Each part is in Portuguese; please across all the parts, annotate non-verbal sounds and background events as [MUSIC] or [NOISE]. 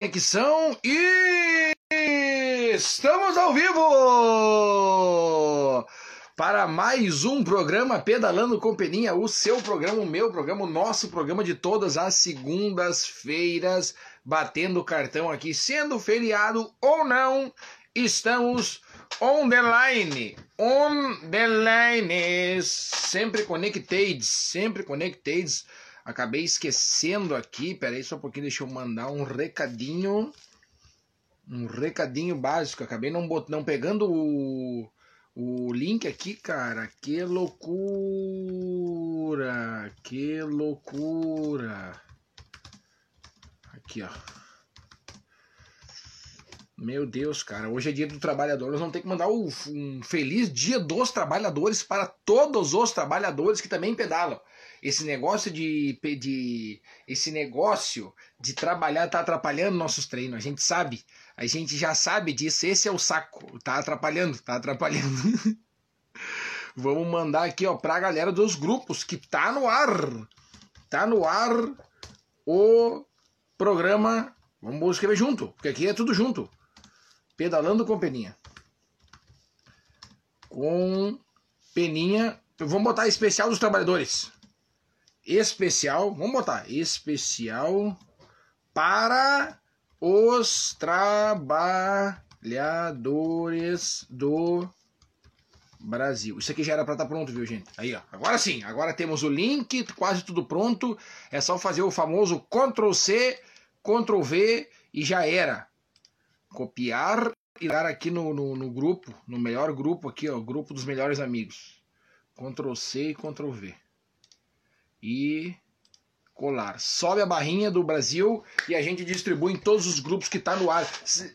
conexão e estamos ao vivo! Para mais um programa Pedalando com Peninha, o seu programa, o meu programa, o nosso programa de todas as segundas-feiras, batendo cartão aqui, sendo feriado ou não, estamos on the line, on the line, sempre connected, sempre connected Acabei esquecendo aqui, peraí só um pouquinho, deixa eu mandar um recadinho. Um recadinho básico. Acabei não, bot... não pegando o, o link aqui, cara. Que loucura! Que loucura! Aqui, ó. Meu Deus, cara, hoje é dia do trabalhador. Nós vamos ter que mandar um feliz dia dos trabalhadores para todos os trabalhadores que também pedalam. Esse negócio de, esse negócio de trabalhar tá atrapalhando nossos treinos. A gente sabe, a gente já sabe disso. Esse é o saco. Tá atrapalhando, tá atrapalhando. [LAUGHS] Vamos mandar aqui, ó, pra galera dos grupos que tá no ar. Tá no ar o programa. Vamos escrever junto, porque aqui é tudo junto. Pedalando com Peninha. Com Peninha. Vamos botar especial dos trabalhadores especial, vamos botar especial para os trabalhadores do Brasil. Isso aqui já era para estar tá pronto, viu, gente? Aí, ó. Agora sim, agora temos o link, quase tudo pronto. É só fazer o famoso Ctrl C, Ctrl V e já era. Copiar e dar aqui no, no, no grupo, no melhor grupo aqui, ó, grupo dos melhores amigos. Ctrl C e Ctrl V e colar. Sobe a barrinha do Brasil e a gente distribui em todos os grupos que tá no ar.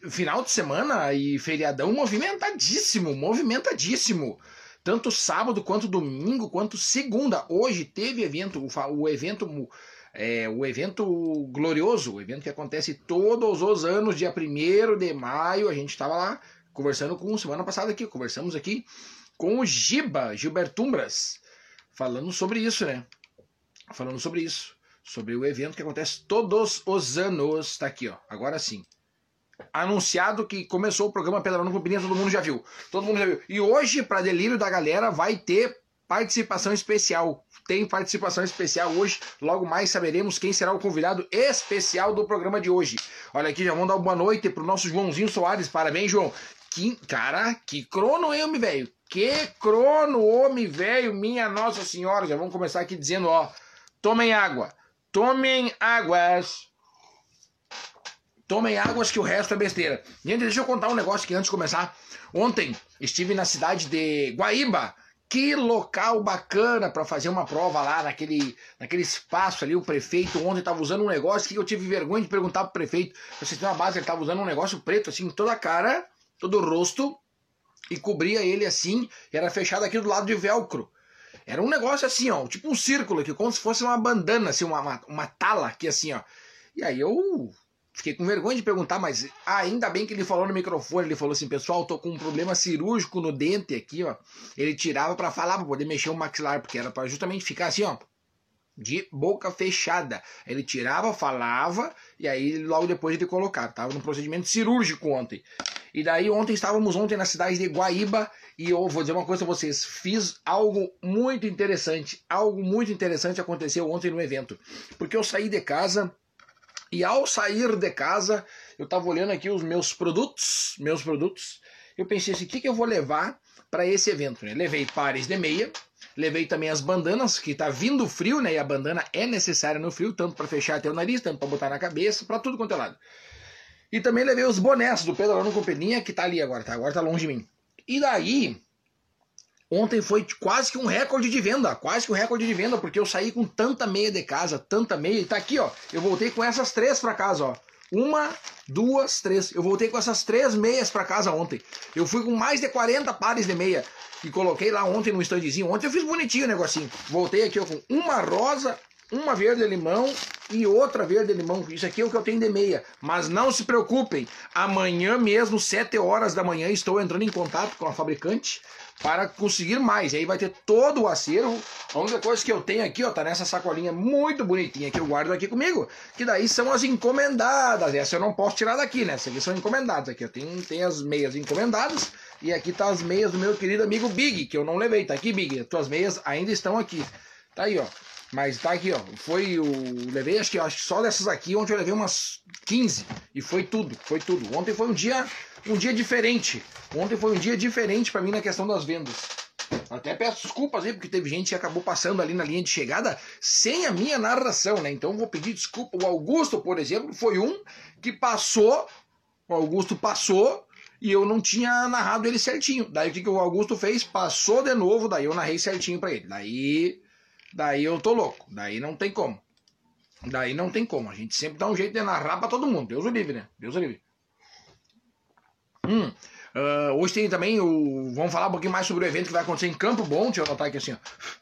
Final de semana e feriadão movimentadíssimo, movimentadíssimo. Tanto sábado quanto domingo, quanto segunda. Hoje teve evento, o evento é, o evento glorioso, o evento que acontece todos os anos, dia 1 de maio. A gente estava lá conversando com semana passada aqui, conversamos aqui com o Giba, Gilbertumbras, falando sobre isso, né? Falando sobre isso, sobre o evento que acontece todos os anos. Está aqui, ó. Agora sim. Anunciado que começou o programa Pedalando com Pininha, todo mundo já viu. Todo mundo já viu. E hoje, para delírio da galera, vai ter participação especial. Tem participação especial hoje. Logo mais saberemos quem será o convidado especial do programa de hoje. Olha aqui, já vamos dar uma boa noite pro nosso Joãozinho Soares. Parabéns, João. Que, cara, que crono, hein, homem velho? Que crono, homem velho, minha Nossa Senhora. Já vamos começar aqui dizendo, ó. Tomem água. Tomem águas. Tomem águas que o resto é besteira. Gente, deixa eu contar um negócio aqui antes de começar. Ontem estive na cidade de Guaíba. Que local bacana para fazer uma prova lá naquele, naquele espaço ali. O prefeito ontem estava usando um negócio que eu tive vergonha de perguntar pro prefeito. Vocês têm uma base, ele estava usando um negócio preto assim, toda a cara, todo o rosto, e cobria ele assim, era fechado aqui do lado de velcro. Era um negócio assim, ó, tipo um círculo aqui, como se fosse uma bandana, assim, uma, uma, uma tala aqui, assim, ó. E aí eu fiquei com vergonha de perguntar, mas ainda bem que ele falou no microfone, ele falou assim, pessoal, tô com um problema cirúrgico no dente aqui, ó. Ele tirava para falar, para poder mexer o maxilar, porque era para justamente ficar assim, ó, de boca fechada. Ele tirava, falava, e aí logo depois ele colocava. Tava no procedimento cirúrgico ontem. E daí ontem estávamos ontem na cidade de Guaíba e eu vou dizer uma coisa para vocês, fiz algo muito interessante, algo muito interessante aconteceu ontem no evento, porque eu saí de casa e ao sair de casa, eu estava olhando aqui os meus produtos, meus produtos, eu pensei assim, o que, que eu vou levar para esse evento? Né? Levei pares de meia, levei também as bandanas, que está vindo frio, né? E a bandana é necessária no frio, tanto para fechar até o nariz, tanto para botar na cabeça, para tudo quanto é lado. E também levei os bonés do Pedalando com Peninha, que está ali agora, tá? Agora está longe de mim. E daí, ontem foi quase que um recorde de venda, quase que um recorde de venda, porque eu saí com tanta meia de casa, tanta meia, e tá aqui, ó. Eu voltei com essas três para casa, ó. Uma, duas, três. Eu voltei com essas três meias para casa ontem. Eu fui com mais de 40 pares de meia e coloquei lá ontem no standzinho. Ontem eu fiz bonitinho o negocinho. Voltei aqui ó, com uma rosa, uma verde limão e outra verde limão. Isso aqui é o que eu tenho de meia. Mas não se preocupem, amanhã mesmo, 7 horas da manhã, estou entrando em contato com a fabricante para conseguir mais. E aí vai ter todo o acervo. A única coisa que eu tenho aqui, ó, tá nessa sacolinha muito bonitinha que eu guardo aqui comigo, que daí são as encomendadas. Essa eu não posso tirar daqui, né? Essas aqui são encomendadas. Aqui eu tenho, tenho as meias encomendadas e aqui tá as meias do meu querido amigo Big, que eu não levei. Tá aqui, Big. Tuas meias ainda estão aqui. Tá aí, ó. Mas tá aqui, ó. Foi o. Levei, acho que, acho só dessas aqui, ontem eu levei umas 15. E foi tudo, foi tudo. Ontem foi um dia, um dia diferente. Ontem foi um dia diferente para mim na questão das vendas. Até peço desculpas aí, porque teve gente que acabou passando ali na linha de chegada sem a minha narração, né? Então vou pedir desculpa. O Augusto, por exemplo, foi um que passou. O Augusto passou e eu não tinha narrado ele certinho. Daí o que, que o Augusto fez? Passou de novo, daí eu narrei certinho para ele. Daí daí eu tô louco. Daí não tem como. Daí não tem como. A gente sempre dá um jeito de narrar pra todo mundo. Deus o livre, né? Deus o livre. Hum. Uh, hoje tem também o. Vamos falar um pouquinho mais sobre o evento que vai acontecer em Campo Bom. Deixa eu anotar aqui assim, ó.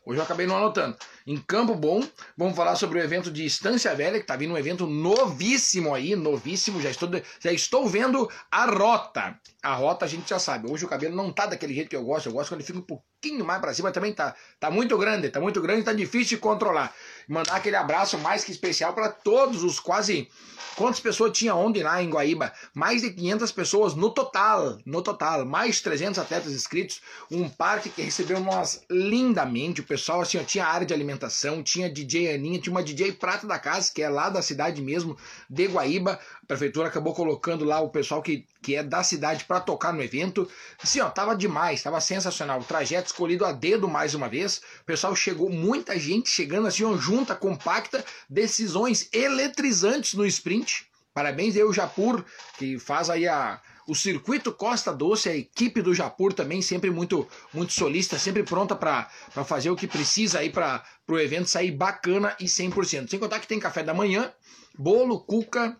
Hoje eu acabei não anotando. Em Campo Bom, vamos falar sobre o evento de Estância Velha, que tá vindo um evento novíssimo aí, novíssimo. Já estou, já estou vendo a rota. A rota a gente já sabe. Hoje o cabelo não tá daquele jeito que eu gosto. Eu gosto quando ele fica um pouquinho mais para cima. Também tá, tá muito grande, tá muito grande, tá difícil de controlar. Mandar aquele abraço mais que especial para todos os quase Quantas pessoas tinha ontem lá em Guaíba? Mais de 500 pessoas no total, no total, mais 300 atletas inscritos, um parque que recebeu nós lindamente, o pessoal assim, ó, tinha área de alimentação, tinha DJ Aninha, tinha uma DJ Prata da Casa, que é lá da cidade mesmo, de Guaíba, a prefeitura acabou colocando lá o pessoal que, que é da cidade para tocar no evento. Assim, ó, tava demais, tava sensacional. O trajeto escolhido a dedo mais uma vez. O pessoal chegou, muita gente chegando assim, ó, junta, compacta, decisões eletrizantes no sprint. Parabéns aí o Japur, que faz aí a, o circuito Costa Doce, a equipe do Japur também sempre muito muito solista, sempre pronta para fazer o que precisa aí para o evento sair bacana e 100%. Sem contar que tem café da manhã, bolo, cuca,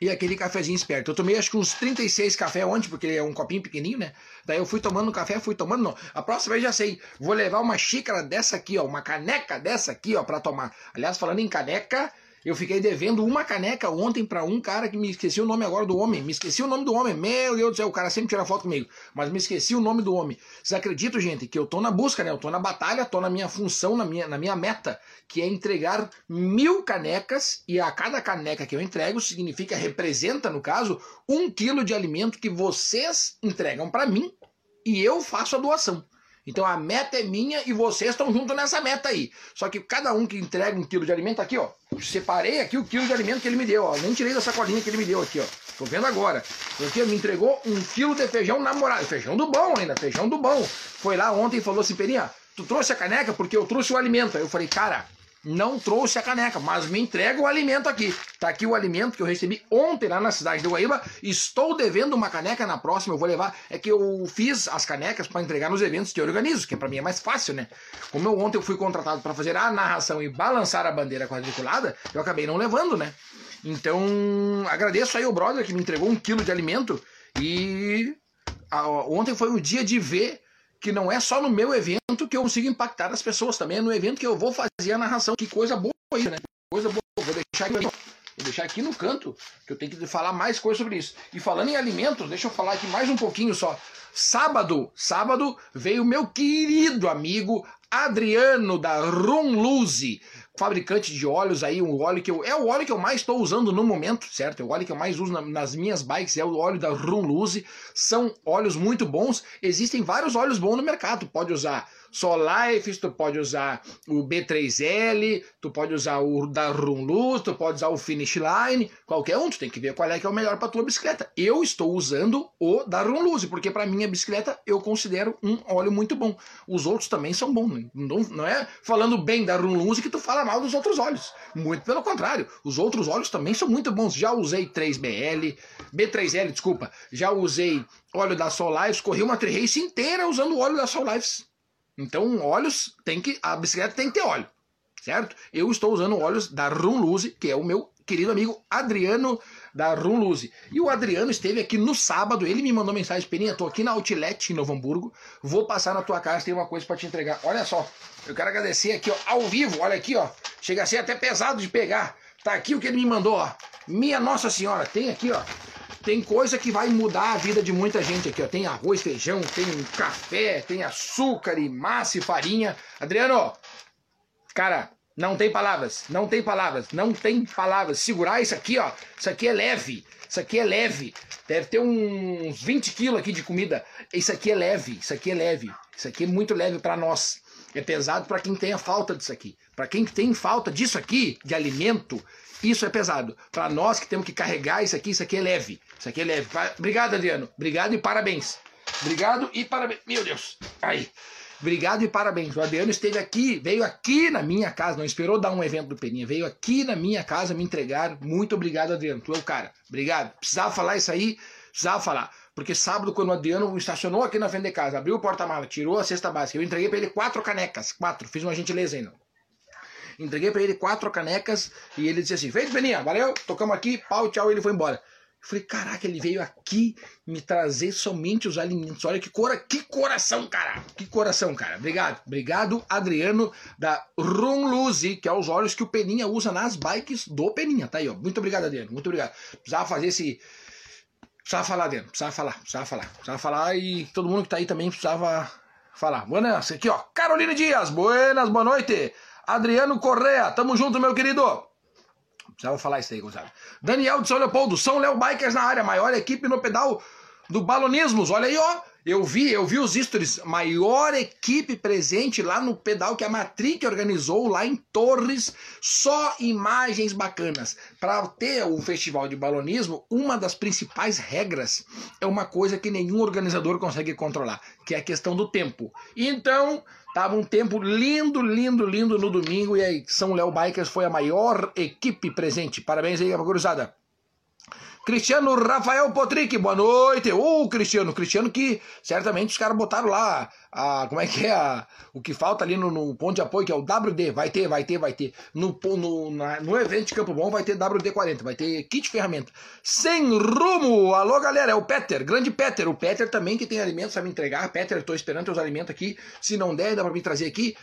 e aquele cafezinho esperto. Eu tomei acho que uns 36 café ontem, porque é um copinho pequenininho, né? Daí eu fui tomando café, fui tomando, não. A próxima vez já sei, vou levar uma xícara dessa aqui, ó, uma caneca dessa aqui, ó, para tomar. Aliás, falando em caneca, eu fiquei devendo uma caneca ontem para um cara que me esqueci o nome agora do homem. Me esqueci o nome do homem. Meu Deus do céu, o cara sempre tira foto comigo. Mas me esqueci o nome do homem. Vocês acreditam, gente, que eu tô na busca, né? Eu tô na batalha, tô na minha função, na minha, na minha meta, que é entregar mil canecas. E a cada caneca que eu entrego significa, representa, no caso, um quilo de alimento que vocês entregam para mim e eu faço a doação. Então a meta é minha e vocês estão junto nessa meta aí. Só que cada um que entrega um quilo de alimento, aqui ó, separei aqui o quilo de alimento que ele me deu, ó. Nem tirei da sacolinha que ele me deu aqui, ó. Tô vendo agora. Porque me entregou um quilo de feijão namorado. Feijão do bom ainda, feijão do bom. Foi lá ontem e falou assim, Perinha, tu trouxe a caneca porque eu trouxe o alimento. Aí eu falei, cara, não trouxe a caneca, mas me entrega o alimento aqui. Tá aqui o alimento que eu recebi ontem lá na cidade de Guaíba. Estou devendo uma caneca na próxima, eu vou levar. É que eu fiz as canecas para entregar nos eventos que eu organizo, que para mim é mais fácil, né? Como eu ontem eu fui contratado para fazer a narração e balançar a bandeira quadriculada, eu acabei não levando, né? Então, agradeço aí o brother que me entregou um quilo de alimento e ontem foi o dia de ver que não é só no meu evento que eu consigo impactar as pessoas, também é no evento que eu vou fazer a narração. Que coisa boa isso, né? Coisa boa. Vou deixar aqui, vou deixar aqui no canto, que eu tenho que falar mais coisas sobre isso. E falando em alimentos, deixa eu falar aqui mais um pouquinho só. Sábado, sábado veio meu querido amigo Adriano da Runluzi, fabricante de óleos aí, um óleo que eu é o óleo que eu mais estou usando no momento, certo? É o óleo que eu mais uso na, nas minhas bikes, é o óleo da Runluzi. São óleos muito bons. Existem vários óleos bons no mercado. Pode usar Solife, tu pode usar o B3L, tu pode usar o da Runluz, tu pode usar o Finish Line, qualquer um, tu tem que ver qual é que é o melhor para tua bicicleta. Eu estou usando o da Runluz, porque para minha bicicleta eu considero um óleo muito bom. Os outros também são bons, não, não é falando bem da Runluz que tu fala mal dos outros óleos. Muito pelo contrário, os outros óleos também são muito bons. Já usei 3BL, B3L, desculpa, já usei óleo da Solife, corri uma tri-race inteira usando o óleo da Solife. Então, óleos tem que. A bicicleta tem que ter óleo, certo? Eu estou usando óleos da Runluze, que é o meu querido amigo Adriano da Runluze. E o Adriano esteve aqui no sábado, ele me mandou mensagem, Peninha, tô aqui na Outlet em Novo Hamburgo, vou passar na tua casa, tem uma coisa para te entregar. Olha só, eu quero agradecer aqui, ó, ao vivo, olha aqui, ó, chega a ser até pesado de pegar. Tá aqui o que ele me mandou, ó. Minha Nossa Senhora, tem aqui, ó. Tem coisa que vai mudar a vida de muita gente aqui, ó. Tem arroz, feijão, tem café, tem açúcar e massa e farinha. Adriano, cara, não tem palavras, não tem palavras, não tem palavras. Segurar isso aqui, ó. Isso aqui é leve, isso aqui é leve. Deve ter uns 20 quilos aqui de comida. Isso aqui é leve, isso aqui é leve. Isso aqui é muito leve para nós. É pesado para quem tem a falta disso aqui. Para quem tem falta disso aqui, de alimento, isso é pesado. Para nós que temos que carregar isso aqui, isso aqui é leve. Isso aqui é leve. Obrigado, Adriano. Obrigado e parabéns. Obrigado e parabéns. Meu Deus. Aí. Obrigado e parabéns. O Adriano esteve aqui, veio aqui na minha casa, não esperou dar um evento do Peninha, veio aqui na minha casa me entregar. Muito obrigado, Adriano. Tu é o cara. Obrigado. Precisava falar isso aí, precisava falar. Porque sábado, quando o Adriano estacionou aqui na frente de casa, abriu o porta-mala, tirou a cesta básica, eu entreguei para ele quatro canecas. Quatro. Fiz uma gentileza ainda. Entreguei para ele quatro canecas e ele disse assim: Feito, Peninha, valeu, tocamos aqui, pau, tchau, e ele foi embora. Eu falei, caraca, ele veio aqui me trazer somente os alimentos. Olha que, cora, que coração, cara. Que coração, cara. Obrigado. Obrigado, Adriano, da Runluzi, que é os olhos que o Peninha usa nas bikes do Peninha. Tá aí, ó. Muito obrigado, Adriano. Muito obrigado. Precisava fazer esse. Precisava falar, Adriano. Precisava falar, precisava falar. Precisava falar e todo mundo que tá aí também precisava falar. Buenas, aqui, ó. Caroline Dias. Buenas, boa noite. Adriano Correa. Tamo junto, meu querido. Precisava falar isso aí, Gonçalo. Daniel de São Leopoldo, São Léo Bikers na área, maior equipe no pedal do Balonismos. Olha aí, ó. Eu vi, eu vi os stories. Maior equipe presente lá no pedal que a Matric organizou lá em Torres. Só imagens bacanas. Para ter o festival de balonismo, uma das principais regras é uma coisa que nenhum organizador consegue controlar, que é a questão do tempo. Então, Tava um tempo lindo, lindo, lindo no domingo e aí São Léo Bikers foi a maior equipe presente. Parabéns aí, gurizada. Cristiano Rafael Potrick, boa noite. Ô, oh, Cristiano, Cristiano que certamente os caras botaram lá a, como é que é a, o que falta ali no, no, ponto de apoio, que é o WD, vai ter, vai ter, vai ter. No, no, na, no evento de Campo Bom vai ter WD-40, vai ter kit ferramenta. Sem rumo! Alô, galera, é o Peter, grande Peter. O Peter também que tem alimentos para me entregar. Peter, estou esperando teus alimentos aqui. Se não der, dá para me trazer aqui.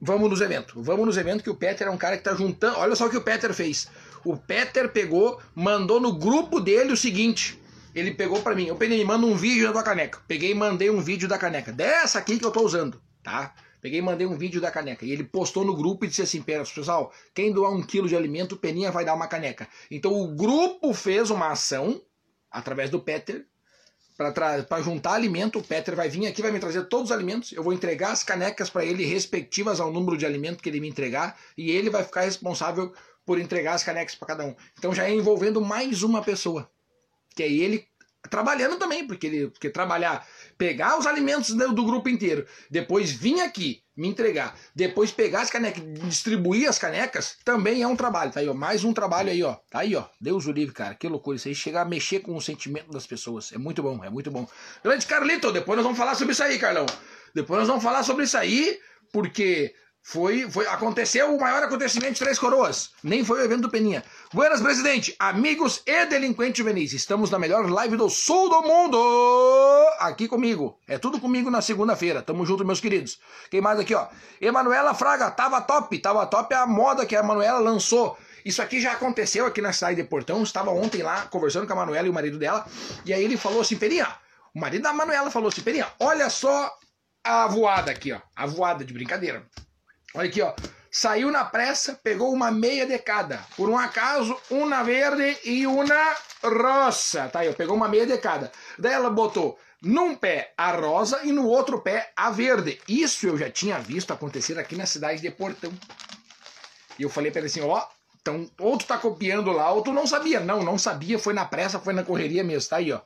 Vamos nos eventos. Vamos nos eventos que o Peter é um cara que tá juntando. Olha só o que o Peter fez. O Peter pegou, mandou no grupo dele o seguinte. Ele pegou para mim, eu peguei, manda um vídeo da tua caneca. Peguei e mandei um vídeo da caneca. Dessa aqui que eu tô usando, tá? Peguei e mandei um vídeo da caneca. E ele postou no grupo e disse assim: pessoal, quem doar um quilo de alimento, o Peninha vai dar uma caneca. Então o grupo fez uma ação, através do Peter, para juntar alimento. O Peter vai vir aqui, vai me trazer todos os alimentos. Eu vou entregar as canecas para ele, respectivas ao número de alimento que ele me entregar. E ele vai ficar responsável por entregar as canecas para cada um. Então já é envolvendo mais uma pessoa. Que é ele trabalhando também, porque ele porque trabalhar, pegar os alimentos do, do grupo inteiro, depois vir aqui me entregar, depois pegar as canecas, distribuir as canecas, também é um trabalho, tá aí, ó, mais um trabalho aí, ó, tá aí, ó, Deus o livre, cara, que loucura, isso aí chegar a mexer com o sentimento das pessoas, é muito bom, é muito bom. Grande Carlito, depois nós vamos falar sobre isso aí, Carlão, depois nós vamos falar sobre isso aí, porque foi, foi, aconteceu o maior acontecimento de Três Coroas. Nem foi o evento do Peninha. Buenas, presidente, amigos e delinquentes juvenis. Estamos na melhor live do sul do mundo. Aqui comigo. É tudo comigo na segunda-feira. Tamo junto, meus queridos. Quem mais aqui, ó? Emanuela Fraga, tava top. Tava top a moda que a Emanuela lançou. Isso aqui já aconteceu aqui na cidade de Portão. Estava ontem lá conversando com a Manuela e o marido dela. E aí ele falou assim: Peninha, o marido da Manuela falou assim: Peninha, olha só a voada aqui, ó. A voada de brincadeira. Olha aqui, ó. Saiu na pressa, pegou uma meia de cada. Por um acaso, uma verde e uma rosa. Tá aí, ó. Pegou uma meia de cada. Daí ela botou num pé a rosa e no outro pé a verde. Isso eu já tinha visto acontecer aqui na cidade de Portão. E eu falei para ele assim, ó, então, ou tu tá copiando lá, ou tu não sabia. Não, não sabia, foi na pressa, foi na correria mesmo, tá aí, ó.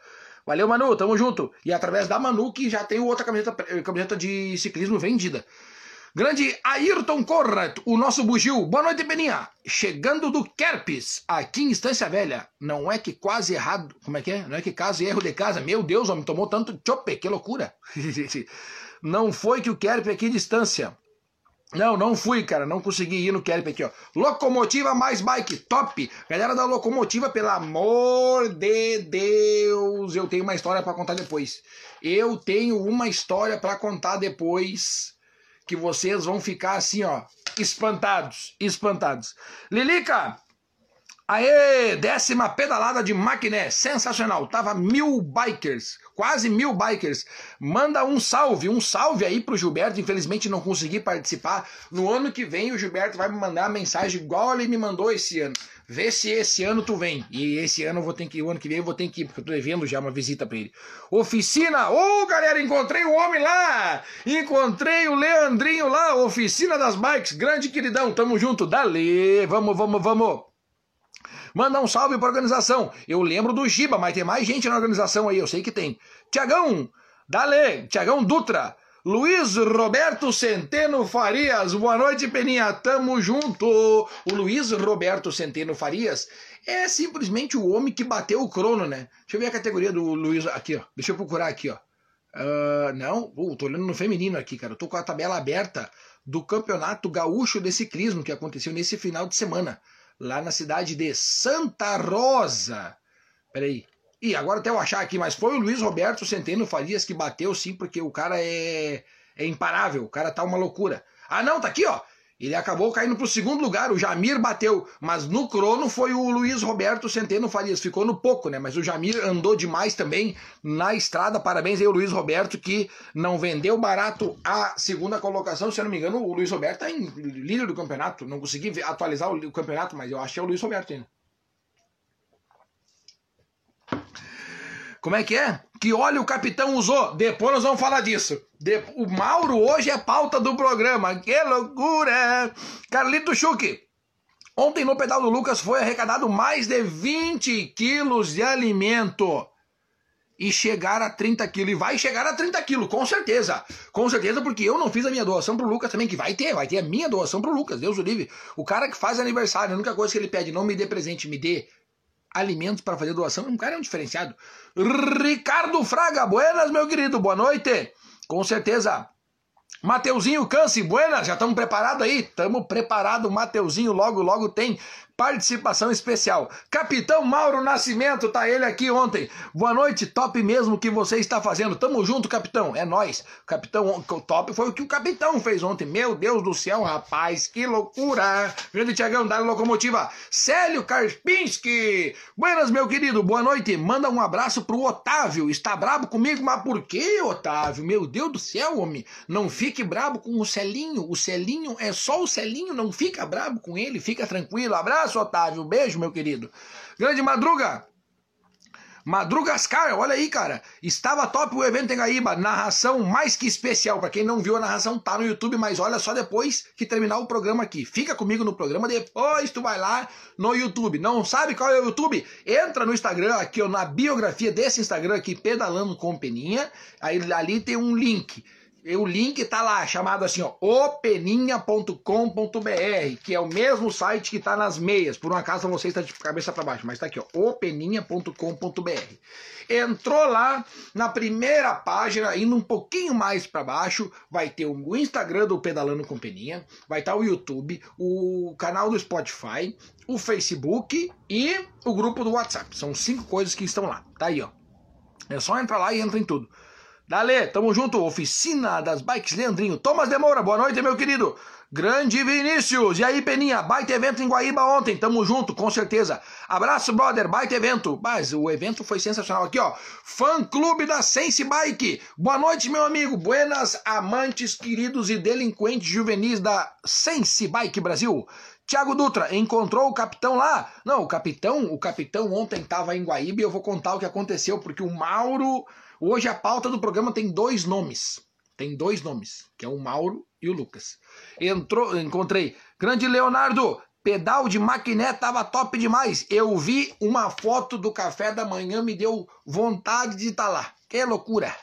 Valeu, Manu, tamo junto. E através da Manu que já tem outra camiseta, camiseta de ciclismo vendida. Grande Ayrton Conrad, o nosso bugio. Boa noite, Beninha. Chegando do Kerpes, aqui em Estância Velha. Não é que quase errado. Como é que é? Não é que caso erro de casa. Meu Deus, homem, tomou tanto chope, que loucura. [LAUGHS] não foi que o Kerpes aqui distância. Não, não fui, cara. Não consegui ir no Kerp aqui, ó. Locomotiva mais bike, top. Galera da locomotiva, pelo amor de Deus, eu tenho uma história para contar depois. Eu tenho uma história para contar depois que vocês vão ficar assim, ó, espantados, espantados. Lilica, Aê, décima pedalada de Maquiné, sensacional. Tava mil bikers, quase mil bikers. Manda um salve, um salve aí pro Gilberto. Infelizmente não consegui participar. No ano que vem o Gilberto vai me mandar mensagem igual ele me mandou esse ano. Vê se esse ano tu vem. E esse ano eu vou ter que, o ano que vem eu vou ter que ir, porque eu tô devendo já uma visita pra ele. Oficina, ô oh, galera, encontrei o homem lá! Encontrei o Leandrinho lá, oficina das bikes, grande queridão, tamo junto, dale, vamos, vamos, vamos. Manda um salve pra organização. Eu lembro do Giba, mas tem mais gente na organização aí, eu sei que tem. Tiagão, Dale, Tiagão Dutra. Luiz Roberto Centeno Farias, boa noite, Peninha, tamo junto. O Luiz Roberto Centeno Farias é simplesmente o homem que bateu o crono, né? Deixa eu ver a categoria do Luiz aqui, ó. Deixa eu procurar aqui, ó. Uh, não, uh, tô olhando no feminino aqui, cara. Eu tô com a tabela aberta do Campeonato Gaúcho de Ciclismo que aconteceu nesse final de semana lá na cidade de Santa Rosa. Peraí. E agora até eu achar aqui, mas foi o Luiz Roberto Centeno Farias que bateu sim, porque o cara é, é imparável, o cara tá uma loucura. Ah não, tá aqui ó, ele acabou caindo para o segundo lugar, o Jamir bateu, mas no crono foi o Luiz Roberto Centeno Farias, ficou no pouco, né? Mas o Jamir andou demais também na estrada. Parabéns aí ao Luiz Roberto que não vendeu barato a segunda colocação, se eu não me engano, o Luiz Roberto tá em líder do campeonato. Não consegui atualizar o campeonato, mas eu acho que é o Luiz Roberto ainda. Como é que é? Que óleo o capitão usou? Depois nós vamos falar disso. De... O Mauro hoje é pauta do programa. Que loucura! Carlito Chuque. Ontem no pedal do Lucas foi arrecadado mais de 20 quilos de alimento. E chegar a 30 quilos. E vai chegar a 30 quilos, com certeza. Com certeza, porque eu não fiz a minha doação pro Lucas também, que vai ter, vai ter a minha doação pro Lucas, Deus o livre. O cara que faz aniversário, a única coisa que ele pede, não me dê presente, me dê alimentos para fazer doação. Um cara é um diferenciado. Ricardo Fraga, buenas, meu querido, boa noite. Com certeza. Mateuzinho Câncer, buenas, já estamos preparados aí? Estamos preparados, Mateuzinho logo, logo tem participação especial. Capitão Mauro Nascimento, tá ele aqui ontem. Boa noite, top mesmo que você está fazendo. Tamo junto, capitão. É nós. Capitão, top foi o que o capitão fez ontem. Meu Deus do céu, rapaz, que loucura. Grande Tiagão, da locomotiva. Célio Karpinski. Buenas, meu querido. Boa noite. Manda um abraço pro Otávio. Está brabo comigo, mas por que, Otávio? Meu Deus do céu, homem. Não fique brabo com o Celinho. O Celinho é só o Celinho, não fica brabo com ele. Fica tranquilo. Abraço abraço, Otávio. Beijo, meu querido. Grande Madruga. Madrugascar, olha aí, cara. Estava top o evento em Gaíba. Narração mais que especial. Para quem não viu a narração, tá no YouTube, mas olha só depois que terminar o programa aqui. Fica comigo no programa, depois tu vai lá no YouTube. Não sabe qual é o YouTube? Entra no Instagram, aqui ó, na biografia desse Instagram aqui, Pedalando com Peninha. Aí ali tem um link o link está lá, chamado assim, ó, openinha.com.br, que é o mesmo site que está nas meias. Por um acaso você está de cabeça para baixo, mas está aqui, ó, openinha.com.br. Entrou lá na primeira página, indo um pouquinho mais para baixo, vai ter o Instagram do Pedalando com Peninha, vai estar tá o YouTube, o canal do Spotify, o Facebook e o grupo do WhatsApp. São cinco coisas que estão lá. Tá aí, ó. É só entrar lá e entra em tudo. Dale, tamo junto. Oficina das Bikes Leandrinho. Thomas Demoura, boa noite, meu querido. Grande Vinícius. E aí, Peninha? Baita evento em Guaíba ontem. Tamo junto, com certeza. Abraço, brother. Baita evento. Mas o evento foi sensacional. Aqui, ó. Fã Clube da Sense Bike. Boa noite, meu amigo. Buenas, amantes, queridos e delinquentes juvenis da Sense Bike Brasil. Tiago Dutra, encontrou o capitão lá? Não, o capitão, o capitão ontem estava em Guaíba e eu vou contar o que aconteceu, porque o Mauro Hoje a pauta do programa tem dois nomes. Tem dois nomes, que é o Mauro e o Lucas. Entrou, encontrei. Grande Leonardo, pedal de maquiné tava top demais. Eu vi uma foto do café da manhã, me deu vontade de estar tá lá. Que loucura!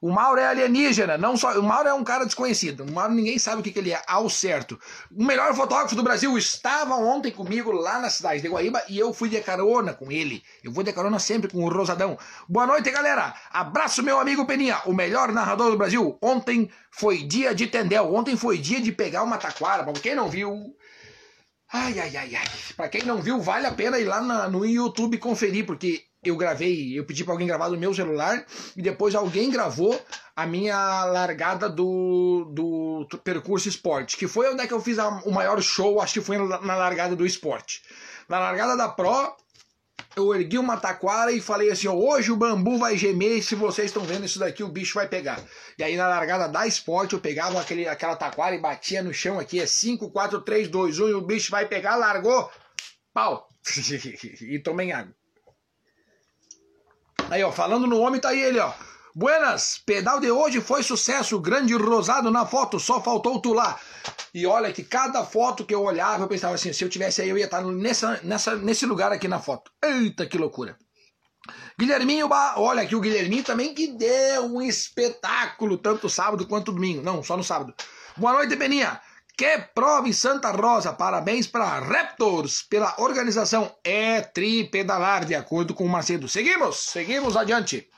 O Mauro é alienígena, não só. O Mauro é um cara desconhecido. O Mauro ninguém sabe o que, que ele é ao certo. O melhor fotógrafo do Brasil estava ontem comigo lá na cidade de Guaíba e eu fui de carona com ele. Eu vou de carona sempre com o Rosadão. Boa noite, galera. Abraço, meu amigo Peninha, o melhor narrador do Brasil. Ontem foi dia de Tendel. Ontem foi dia de pegar uma taquara. Pra quem não viu, Ai, ai, ai, ai. Pra quem não viu, vale a pena ir lá na, no YouTube conferir, porque eu gravei, eu pedi para alguém gravar no meu celular e depois alguém gravou a minha largada do, do percurso esporte, que foi onde é que eu fiz a, o maior show, acho que foi na largada do esporte. Na largada da Pro, eu ergui uma taquara e falei assim: hoje o bambu vai gemer e se vocês estão vendo isso daqui, o bicho vai pegar. E aí na largada da Sport, eu pegava aquele, aquela taquara e batia no chão aqui: é 5, 4, 3, 2, 1 e o bicho vai pegar, largou, pau. [LAUGHS] e tomei água. Aí, ó, falando no homem, tá aí ele, ó. Buenas, pedal de hoje foi sucesso, grande rosado na foto, só faltou tu lá. E olha que cada foto que eu olhava, eu pensava assim, se eu tivesse aí, eu ia estar nessa, nessa, nesse lugar aqui na foto. Eita, que loucura. Guilherminho, olha aqui o Guilherminho também que deu um espetáculo, tanto sábado quanto domingo. Não, só no sábado. Boa noite, Beninha. Que prova em Santa Rosa. Parabéns para Raptors pela organização é tripedalar, de acordo com o Macedo. Seguimos, seguimos adiante.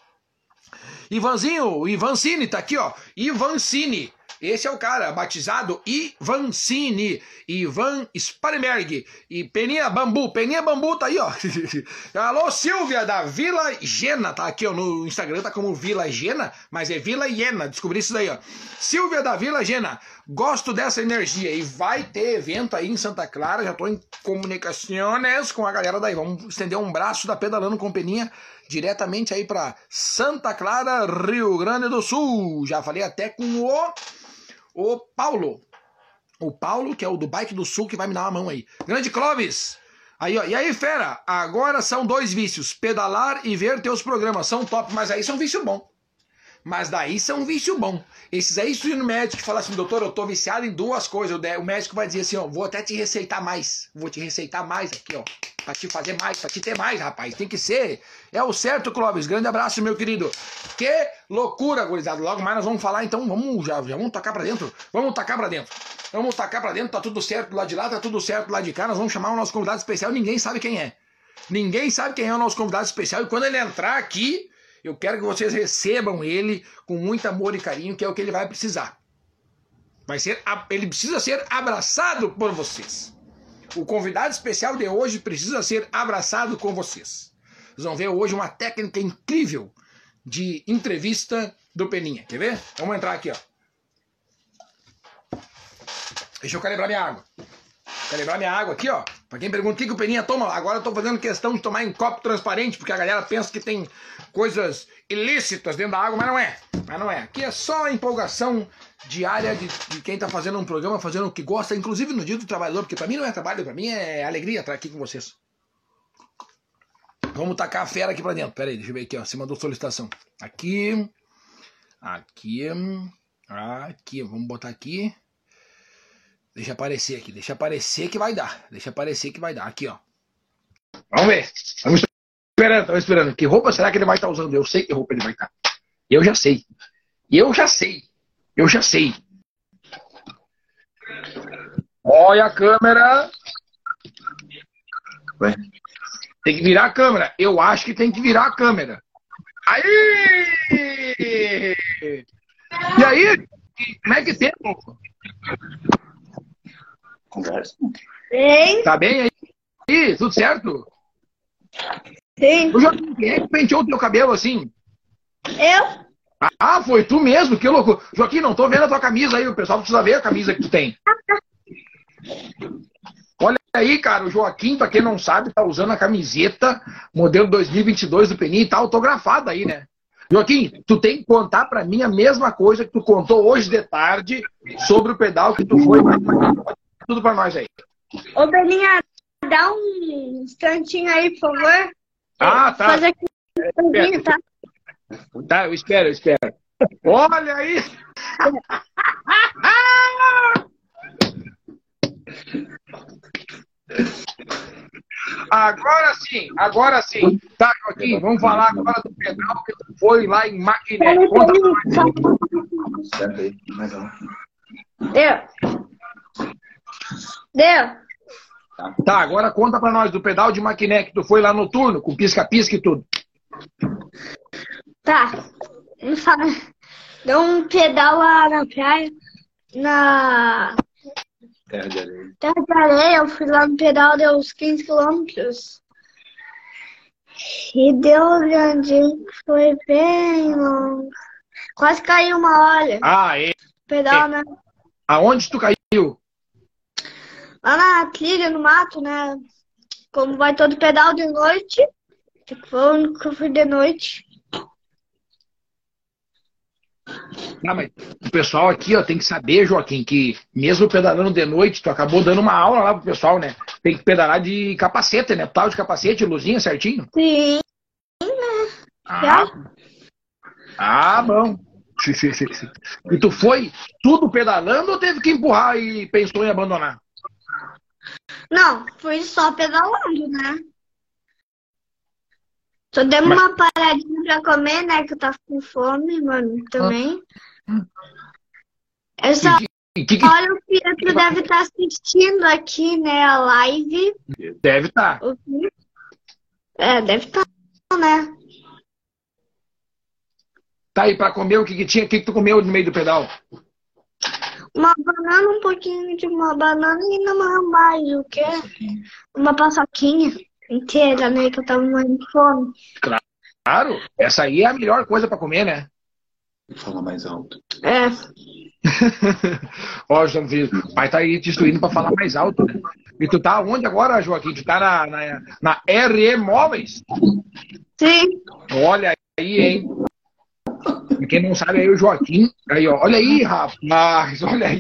Ivanzinho, Ivancini, tá aqui, ó. Ivancini. Esse é o cara, batizado Ivancini, Ivan Sparenberg e Peninha Bambu. Peninha Bambu tá aí, ó. [LAUGHS] Alô, Silvia da Vila Gena, tá aqui ó, no Instagram, tá como Vila Gena, mas é Vila Iena, descobri isso daí, ó. Silvia da Vila Gena, gosto dessa energia e vai ter evento aí em Santa Clara, já tô em comunicações com a galera daí. Vamos estender um braço da Pedalando com Peninha diretamente aí para Santa Clara, Rio Grande do Sul. Já falei até com o, o Paulo. O Paulo, que é o do Bike do Sul, que vai me dar uma mão aí. Grande Clóvis! Aí, ó, e aí, fera, agora são dois vícios: pedalar e ver teus programas. São top, mas aí são vício bom. Mas daí são vício bom. Esses aí, se o médico falar assim, doutor, eu tô viciado em duas coisas, o médico vai dizer assim, ó, vou até te receitar mais. Vou te receitar mais aqui, ó. Pra te fazer mais, pra te ter mais, rapaz. Tem que ser. É o certo, Clóvis. Grande abraço, meu querido. Que loucura, gurizada. Logo mais nós vamos falar, então, vamos já, já vamos tacar pra dentro. Vamos tacar pra dentro. Vamos tacar pra dentro, tá tudo certo lado de lá, tá tudo certo lado de cá. Nós vamos chamar o nosso convidado especial, ninguém sabe quem é. Ninguém sabe quem é o nosso convidado especial. E quando ele entrar aqui, eu quero que vocês recebam ele com muito amor e carinho, que é o que ele vai precisar. Vai ser, ele precisa ser abraçado por vocês. O convidado especial de hoje precisa ser abraçado com vocês. Vocês vão ver hoje uma técnica incrível de entrevista do Peninha. Quer ver? Vamos entrar aqui, ó. Deixa eu calibrar minha água. Calibrar minha água aqui, ó. Pra quem pergunta o que, que o Peninha toma, agora eu tô fazendo questão de tomar em copo transparente, porque a galera pensa que tem coisas ilícitas dentro da água, mas não é. Mas não é. Aqui é só a empolgação diária de, de quem tá fazendo um programa, fazendo o que gosta, inclusive no dia do trabalhador, porque pra mim não é trabalho, pra mim é alegria estar aqui com vocês. Vamos tacar a fera aqui pra dentro. Pera aí, deixa eu ver aqui, ó. Você mandou solicitação. Aqui. Aqui. Aqui. Vamos botar aqui. Deixa aparecer aqui, deixa aparecer que vai dar. Deixa aparecer que vai dar. Aqui, ó. Vamos ver. Vamos esperando, estamos esperando. Que roupa será que ele vai estar tá usando? Eu sei que roupa ele vai estar. Tá. Eu já sei. Eu já sei. Eu já sei. Olha a câmera. Ué. Tem que virar a câmera. Eu acho que tem que virar a câmera. Aí! E aí? Como é que tem, Conversa. Bem. Tá bem aí? Ih, tudo certo? Sim. O Joaquim, quem é que penteou o teu cabelo assim? Eu. Ah, foi tu mesmo? Que louco. Joaquim, não tô vendo a tua camisa aí. O pessoal precisa ver a camisa que tu tem. Olha aí, cara. O Joaquim, pra quem não sabe, tá usando a camiseta modelo 2022 do Peninha e tá autografada aí, né? Joaquim, tu tem que contar para mim a mesma coisa que tu contou hoje de tarde sobre o pedal que tu foi tudo para nós aí. Ô, Belinha, dá um instantinho aí, por favor. Ah, tá. Fazer aqui um tá? Tá, eu espero, eu espero. Olha aí! Agora sim, agora sim. Tá, Joaquim, vamos falar agora do pedal que foi lá em Maquiné. Conta pra nós. Deu. Tá, agora conta pra nós do pedal de maquiné que tu foi lá no turno, com pisca-pisca e tudo. Tá. Deu um pedal lá na praia, na Terra de Areia. Terra de Areia, eu fui lá no pedal, deu uns 15 quilômetros. E deu grande, foi bem longo. Quase caiu uma hora. Ah, é. Pedal, né? Aonde tu caiu? Lá na trilha, no mato, né? como vai todo pedal de noite, foi o único que eu fui de noite. Ah, mas o pessoal aqui, ó, tem que saber, Joaquim, que mesmo pedalando de noite, tu acabou dando uma aula lá pro pessoal, né? Tem que pedalar de capacete, né? Tal de capacete, luzinha certinho? Sim. Ah, ah bom. E tu foi tudo pedalando ou teve que empurrar e pensou em abandonar? Não, fui só pedalando, né? Só demos Mas... uma paradinha pra comer, né? Que eu tava com fome, mano, também. Essa que, que... hora o Pietro deve estar tá assistindo aqui, né, a live. Deve estar. Tá. É, deve estar, tá, né? Tá aí pra comer o que, que tinha? O que, que tu comeu no meio do pedal? Uma banana, um pouquinho de uma banana e não mais o quê? Uma paçoquinha inteira, né? Que eu tava morrendo de fome. Claro, essa aí é a melhor coisa para comer, né? Fala mais alto. É. [LAUGHS] Ó, João Filho, o pai tá aí te instruindo para falar mais alto, né? E tu tá onde agora, Joaquim? Tu tá na, na, na RE Móveis? Sim. Olha aí, hein? Pra quem não sabe, aí o Joaquim. Aí, ó, olha aí, rapaz, olha aí.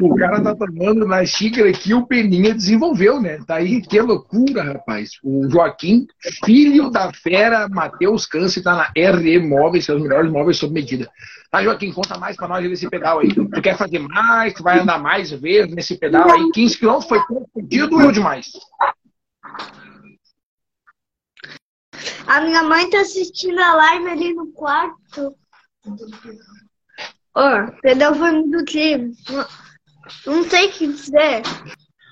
O cara tá tomando na xícara que o Peninha desenvolveu, né? Tá aí, que loucura, rapaz. O Joaquim, filho da fera Matheus Câncer, tá na RE Móveis, seus melhores móveis sob medida. Tá, Joaquim, conta mais pra nós nesse pedal aí. Tu quer fazer mais? Tu vai andar mais vezes nesse pedal aí? 15 km foi perdido ou demais? A minha mãe tá assistindo a live ali no quarto. Ó, oh, foi muito crime. Não sei o que dizer.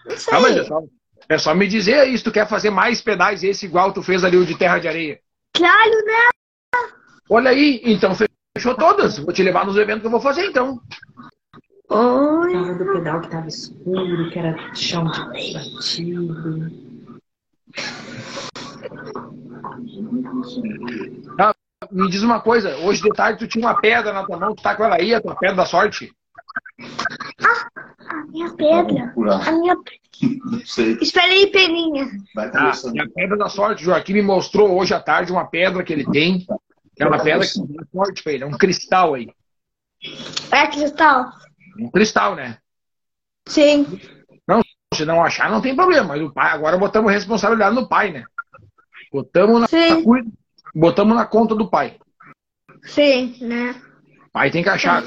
Não sei. Ah, é, só, é só me dizer aí se tu quer fazer mais pedais esse igual tu fez ali o de terra de areia. Claro, né? Olha aí, então fechou todas. Vou te levar nos eventos que eu vou fazer então. Oi. Tava do pedal que tava escuro, que era chão de batido. Ah, me diz uma coisa, hoje de tarde tu tinha uma pedra na tua mão, tu tá com ela aí, a tua pedra da sorte? Ah, a minha pedra. A minha. Não sei. Esperei, Peninha. Ah, a pedra da sorte, Joaquim me mostrou hoje à tarde uma pedra que ele tem. É uma pedra que é forte pra ele, é um cristal aí. É cristal? Um cristal, né? Sim. Não, se não achar, não tem problema. Mas o pai, agora botamos responsabilidade no pai, né? Botamos na, botamos na conta do pai. Sim, né? Pai tem que achar.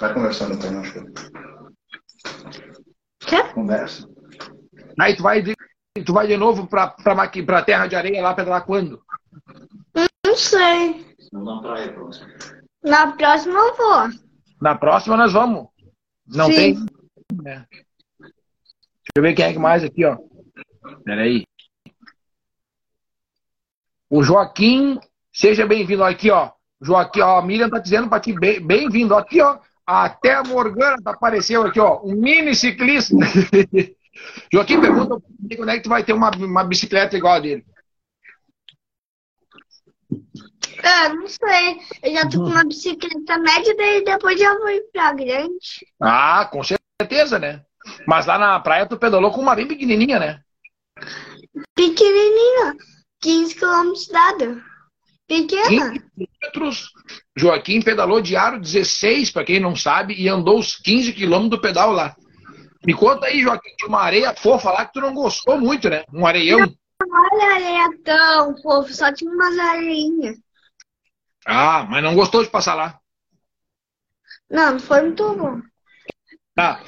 Vai conversando com nós. Quê? Conversa. Aí tu vai de, tu vai de novo pra, pra, pra terra de areia lá pedalar quando? Não sei. Na praia Na próxima eu vou. Na próxima nós vamos. Não Sim. tem? É. Deixa eu ver quem é que mais aqui, ó. Peraí. O Joaquim, seja bem-vindo aqui, ó. Joaquim, ó, a Miriam tá dizendo para ti, bem-vindo. Aqui, ó. Até a Morgana apareceu aqui, ó. Um mini ciclista. [LAUGHS] Joaquim pergunta quando é que tu vai ter uma, uma bicicleta igual a dele. É, não sei. Eu já tô com uma bicicleta média, daí depois já vou ir pra grande. Ah, com certeza, né? Mas lá na praia tu pedalou com uma bem pequenininha, né? Pequenininha. 15 quilômetros dada. Pequena. 15 quilômetros. Joaquim pedalou de aro 16, para quem não sabe, e andou os 15 quilômetros do pedal lá. Me conta aí, Joaquim, de uma areia fofa lá que tu não gostou muito, né? Um areião. Não, olha areia tão fofo, só tinha umas areinhas. Ah, mas não gostou de passar lá? Não, não foi muito bom. Tá.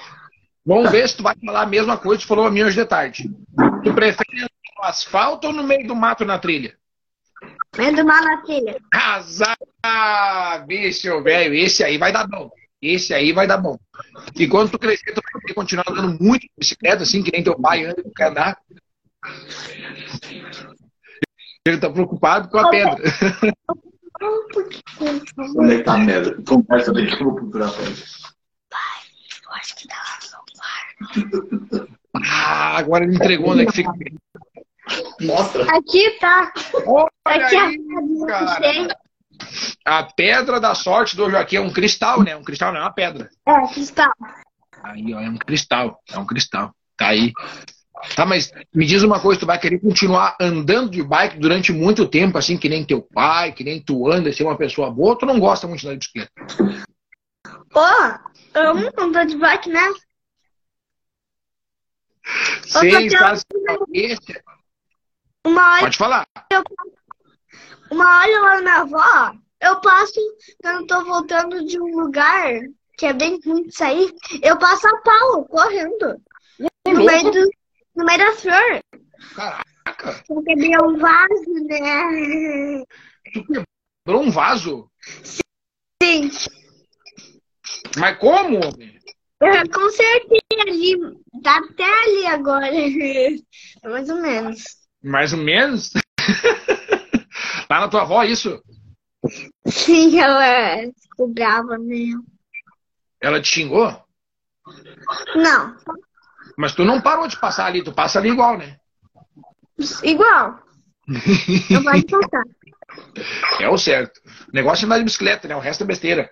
Vamos ver se tu vai falar a mesma coisa que tu falou a mim hoje de tarde. Tu prefere asfalto ou no meio do mato na trilha? Meio do mato na trilha. Azar, bicho, velho. Esse aí vai dar bom. Esse aí vai dar bom. E quando tu crescer, tu vai poder continuar andando muito de bicicleta, assim, que nem teu pai anda, quer andar. Ele tá preocupado com a pedra. Onde é que tá a pedra? Conversa bem que eu vou procurar a pedra. Pai, eu acho que tá lá no bar. Ah, agora ele entregou onde é que fica. Mostra. Aqui tá. Olha Aqui aí, cara. A pedra da sorte do Joaquim é um cristal, né? Um cristal não é uma pedra. É, cristal. Aí, ó, é um cristal. É um cristal. Tá aí. Tá, mas me diz uma coisa, tu vai querer continuar andando de bike durante muito tempo, assim, que nem teu pai, que nem tu anda, ser uma pessoa boa, ou tu não gosta muito de andar de bicicleta? Pô, eu amo andar de bike, né? Coisa- Esse- Uma hora, Pode falar. uma hora lá na avó, eu passo, quando eu tô voltando de um lugar que é bem ruim de sair, eu passo a pau, correndo. No meio, do, no meio da flor. Caraca, Eu quebrei um vaso, né? tu quebrou um vaso? Sim. Mas como? homem? Eu consertei ali, tá até ali agora. [LAUGHS] Mais ou menos. Mais ou menos? [LAUGHS] Lá na tua avó, isso? Sim, ela ficou brava mesmo. Ela te xingou? Não, Mas tu não parou de passar ali, tu passa ali igual, né? igual. Não pode passar. É o certo. O negócio é andar de bicicleta, né? O resto é besteira.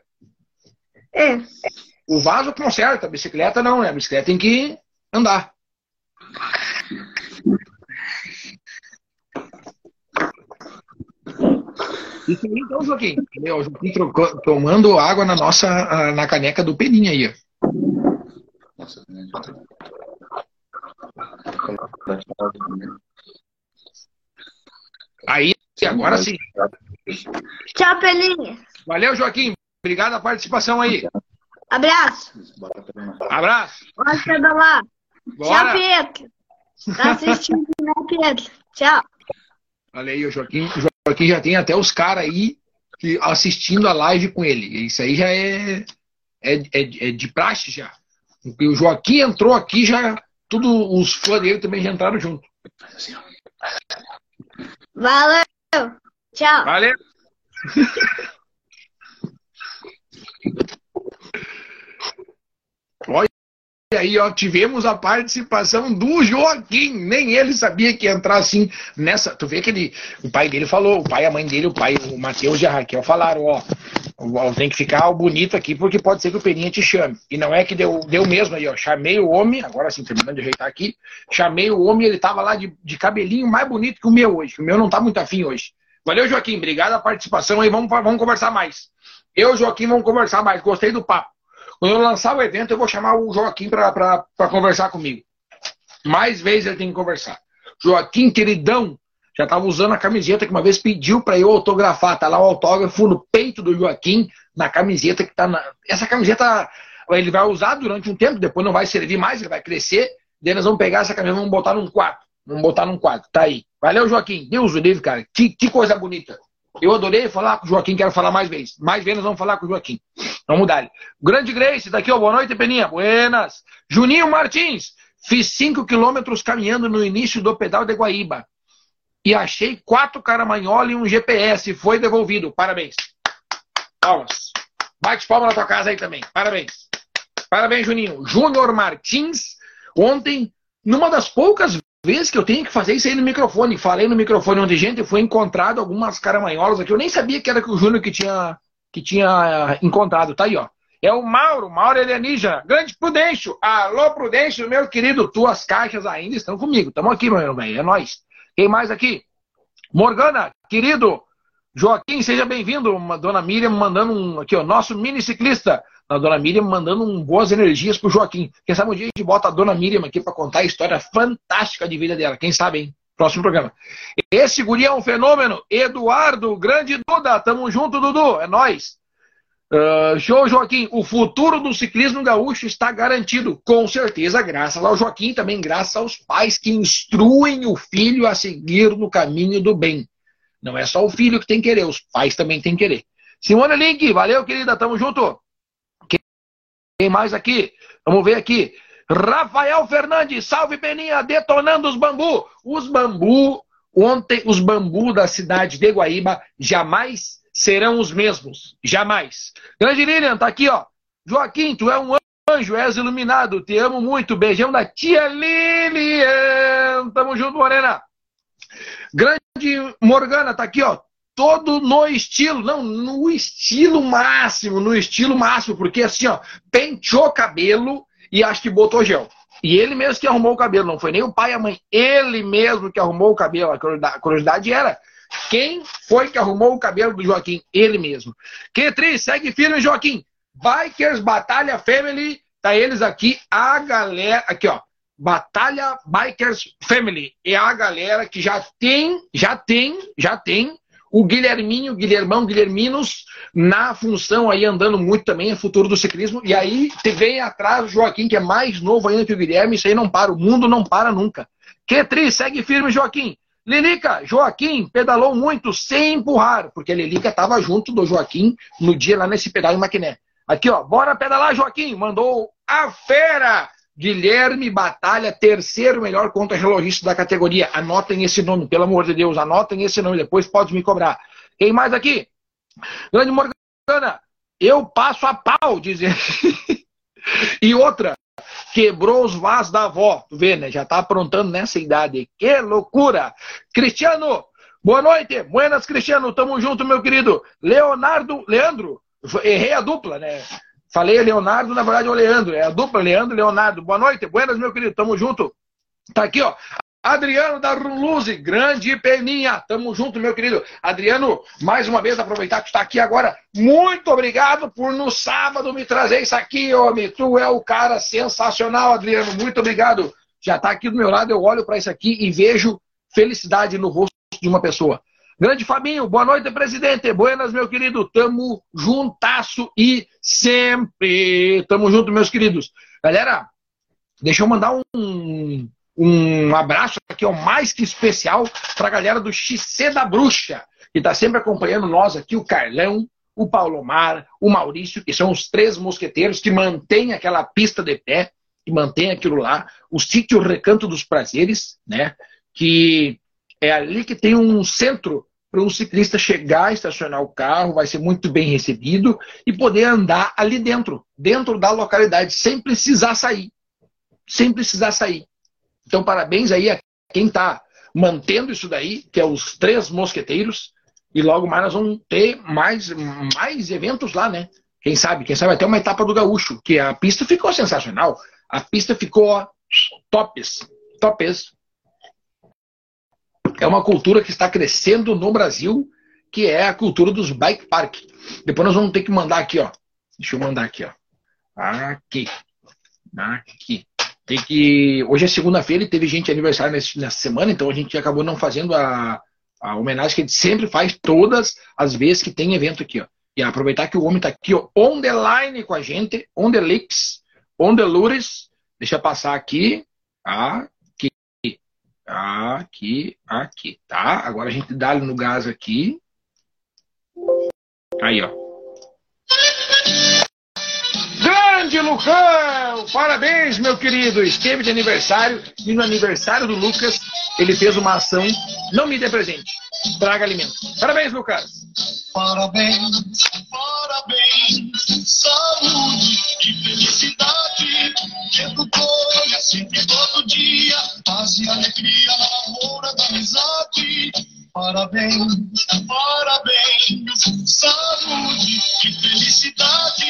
É. O vaso conserta, a bicicleta não, né? A bicicleta tem que andar. Isso aí então, Joaquim. Entendeu? O Joaquim trocou- tomando água na nossa na caneca do Peninha aí. Nossa, né? Aí, agora sim. Tchau, Pelinha. Valeu, Joaquim. Obrigado a participação aí. Abraço. Abraço. Pode pedalar. Tchau, Bora. Pedro. Tá assistindo, né, Pedro? Tchau. Olha aí, o Joaquim, Joaquim já tem até os caras aí que- assistindo a live com ele. Isso aí já é, é, é, é de praxe já. Porque o Joaquim entrou aqui, já todos os fãs dele também já entraram junto. Assim. Valeu. Tchau. Valeu! [LAUGHS] Olha aí, ó, tivemos a participação do Joaquim. Nem ele sabia que ia entrar assim nessa. Tu vê que ele, o pai dele falou, o pai, a mãe dele, o pai, o Matheus e a Raquel falaram, ó, tem que ficar bonito aqui porque pode ser que o Peninha te chame. E não é que deu, deu mesmo aí, ó. Chamei o homem, agora sim, terminando de ajeitar aqui. Chamei o homem, ele tava lá de, de cabelinho mais bonito que o meu hoje. O meu não tá muito afim hoje. Valeu, Joaquim. Obrigado a participação aí. Vamos, vamos conversar mais. Eu e Joaquim vamos conversar mais. Gostei do papo. Quando eu lançar o evento, eu vou chamar o Joaquim para conversar comigo. Mais vezes ele tem que conversar. Joaquim, queridão, já estava usando a camiseta que uma vez pediu para eu autografar. Tá lá o autógrafo no peito do Joaquim, na camiseta que tá na. Essa camiseta ele vai usar durante um tempo, depois não vai servir mais, ele vai crescer. Daí nós vamos pegar essa camiseta e vamos botar num quadro. Vamos botar num quadro. Tá aí. Valeu, Joaquim. Deus o livre, cara. Que, que coisa bonita. Eu adorei falar com o Joaquim, quero falar mais vezes. Mais vezes nós vamos falar com o Joaquim. Vamos dar. Grande Grace, daqui, ó. Boa noite, Peninha. Buenas. Juninho Martins. Fiz 5 quilômetros caminhando no início do pedal de Guaíba. E achei quatro caramanhola e um GPS. Foi devolvido. Parabéns. Palmas. Bate palma na tua casa aí também. Parabéns. Parabéns, Juninho. Júnior Martins. Ontem, numa das poucas vezes que eu tenho que fazer isso aí no microfone. Falei no microfone ontem, gente, foi encontrado algumas caramanholas aqui. Eu nem sabia que era que o Júnior que tinha, que tinha eh, encontrado. Tá aí, ó. É o Mauro, Mauro Alienígena. Grande Prudêncio. Alô, Prudêncio, meu querido. Tuas caixas ainda estão comigo. Tamo aqui, meu velho. É nóis. Quem mais aqui? Morgana, querido. Joaquim, seja bem-vindo. Dona Miriam mandando um. Aqui, ó. Nosso mini ciclista. A Dona Miriam mandando um boas energias pro Joaquim. Quem sabe um dia a gente bota a Dona Miriam aqui para contar a história fantástica de vida dela. Quem sabe, hein? Próximo programa. Esse guri é um fenômeno. Eduardo, grande Duda. Tamo junto, Dudu. É nóis. Uh, show, Joaquim. O futuro do ciclismo gaúcho está garantido. Com certeza, graças ao Joaquim, também graças aos pais que instruem o filho a seguir no caminho do bem. Não é só o filho que tem que querer, os pais também têm que querer. Simone Link, valeu, querida. Tamo junto. Quem mais aqui? Vamos ver aqui. Rafael Fernandes, salve Beninha, detonando os bambu. Os bambu, ontem, os bambu da cidade de Guaíba jamais serão os mesmos. Jamais. Grande Lilian, tá aqui, ó. Joaquim, tu é um anjo, és iluminado. Te amo muito. Beijão da tia Lilian. Tamo junto, Morena. Grande Morgana, tá aqui, ó. Todo no estilo, não, no estilo máximo, no estilo máximo, porque assim, ó, penteou cabelo e acho que botou gel. E ele mesmo que arrumou o cabelo, não foi nem o pai e a mãe, ele mesmo que arrumou o cabelo. A curiosidade era quem foi que arrumou o cabelo do Joaquim? Ele mesmo. Que triste, segue firme, Joaquim. Bikers Batalha Family, tá eles aqui, a galera, aqui ó, Batalha Bikers Family, é a galera que já tem, já tem, já tem o Guilherminho, Guilhermão, Guilherminos, na função aí, andando muito também, é futuro do ciclismo. E aí vem atrás o Joaquim, que é mais novo ainda que o Guilherme, isso aí não para, o mundo não para nunca. Que tri, segue firme, Joaquim. Lilica, Joaquim pedalou muito sem empurrar, porque a Lilica estava junto do Joaquim no dia lá nesse pedal em Maquiné. Aqui, ó, bora pedalar, Joaquim, mandou a fera. Guilherme Batalha, terceiro melhor contra-relogista da categoria. Anotem esse nome, pelo amor de Deus, anotem esse nome, depois pode me cobrar. Quem mais aqui? Grande Morgana, eu passo a pau, dizer. [LAUGHS] e outra, quebrou os vasos da avó. Vê, né? Já tá aprontando nessa idade. Que loucura! Cristiano, boa noite. Buenas, Cristiano. Tamo junto, meu querido. Leonardo, Leandro, errei a dupla, né? Falei Leonardo, na verdade é o Leandro. É a dupla Leandro Leonardo. Boa noite, buenas, meu querido. Tamo junto. Tá aqui, ó. Adriano da Runluze, grande peninha. Tamo junto, meu querido. Adriano, mais uma vez, aproveitar que está aqui agora. Muito obrigado por no sábado me trazer isso aqui, homem. Tu é o cara sensacional, Adriano. Muito obrigado. Já está aqui do meu lado, eu olho para isso aqui e vejo felicidade no rosto de uma pessoa. Grande Fabinho, boa noite, presidente. Buenas, meu querido. Tamo juntasso e sempre. Tamo junto, meus queridos. Galera, deixa eu mandar um, um abraço aqui, ó, mais que especial, pra galera do XC da Bruxa, que tá sempre acompanhando nós aqui, o Carlão, o Paulo Mar, o Maurício, que são os três mosqueteiros que mantêm aquela pista de pé, que mantém aquilo lá, o sítio Recanto dos Prazeres, né? Que é ali que tem um centro para um ciclista chegar, estacionar o carro, vai ser muito bem recebido e poder andar ali dentro, dentro da localidade, sem precisar sair. Sem precisar sair. Então, parabéns aí a quem está mantendo isso daí, que é os três mosqueteiros, e logo mais nós vamos ter mais, mais eventos lá, né? Quem sabe, quem sabe até uma etapa do gaúcho, que a pista ficou sensacional. A pista ficou tops, tops é uma cultura que está crescendo no Brasil, que é a cultura dos bike park. Depois nós vamos ter que mandar aqui, ó. Deixa eu mandar aqui, ó. Aqui. Aqui. Tem que. Hoje é segunda-feira e teve gente aniversário nessa semana, então a gente acabou não fazendo a, a homenagem que a gente sempre faz todas as vezes que tem evento aqui, ó. E aproveitar que o homem está aqui, ó, on the line com a gente, on the lips, on the lures. Deixa eu passar aqui. Ah, Aqui, aqui, tá? Agora a gente dá no gás aqui. Aí, ó. Grande Lucão! Parabéns, meu querido! Esteve de aniversário e no aniversário do Lucas ele fez uma ação. Não me dê presente, traga alimento. Parabéns, Lucas! Parabéns, parabéns, saúde e felicidade. Educolha sempre todo dia, e alegria na lavoura da amizade. Parabéns, parabéns, saúde e felicidade.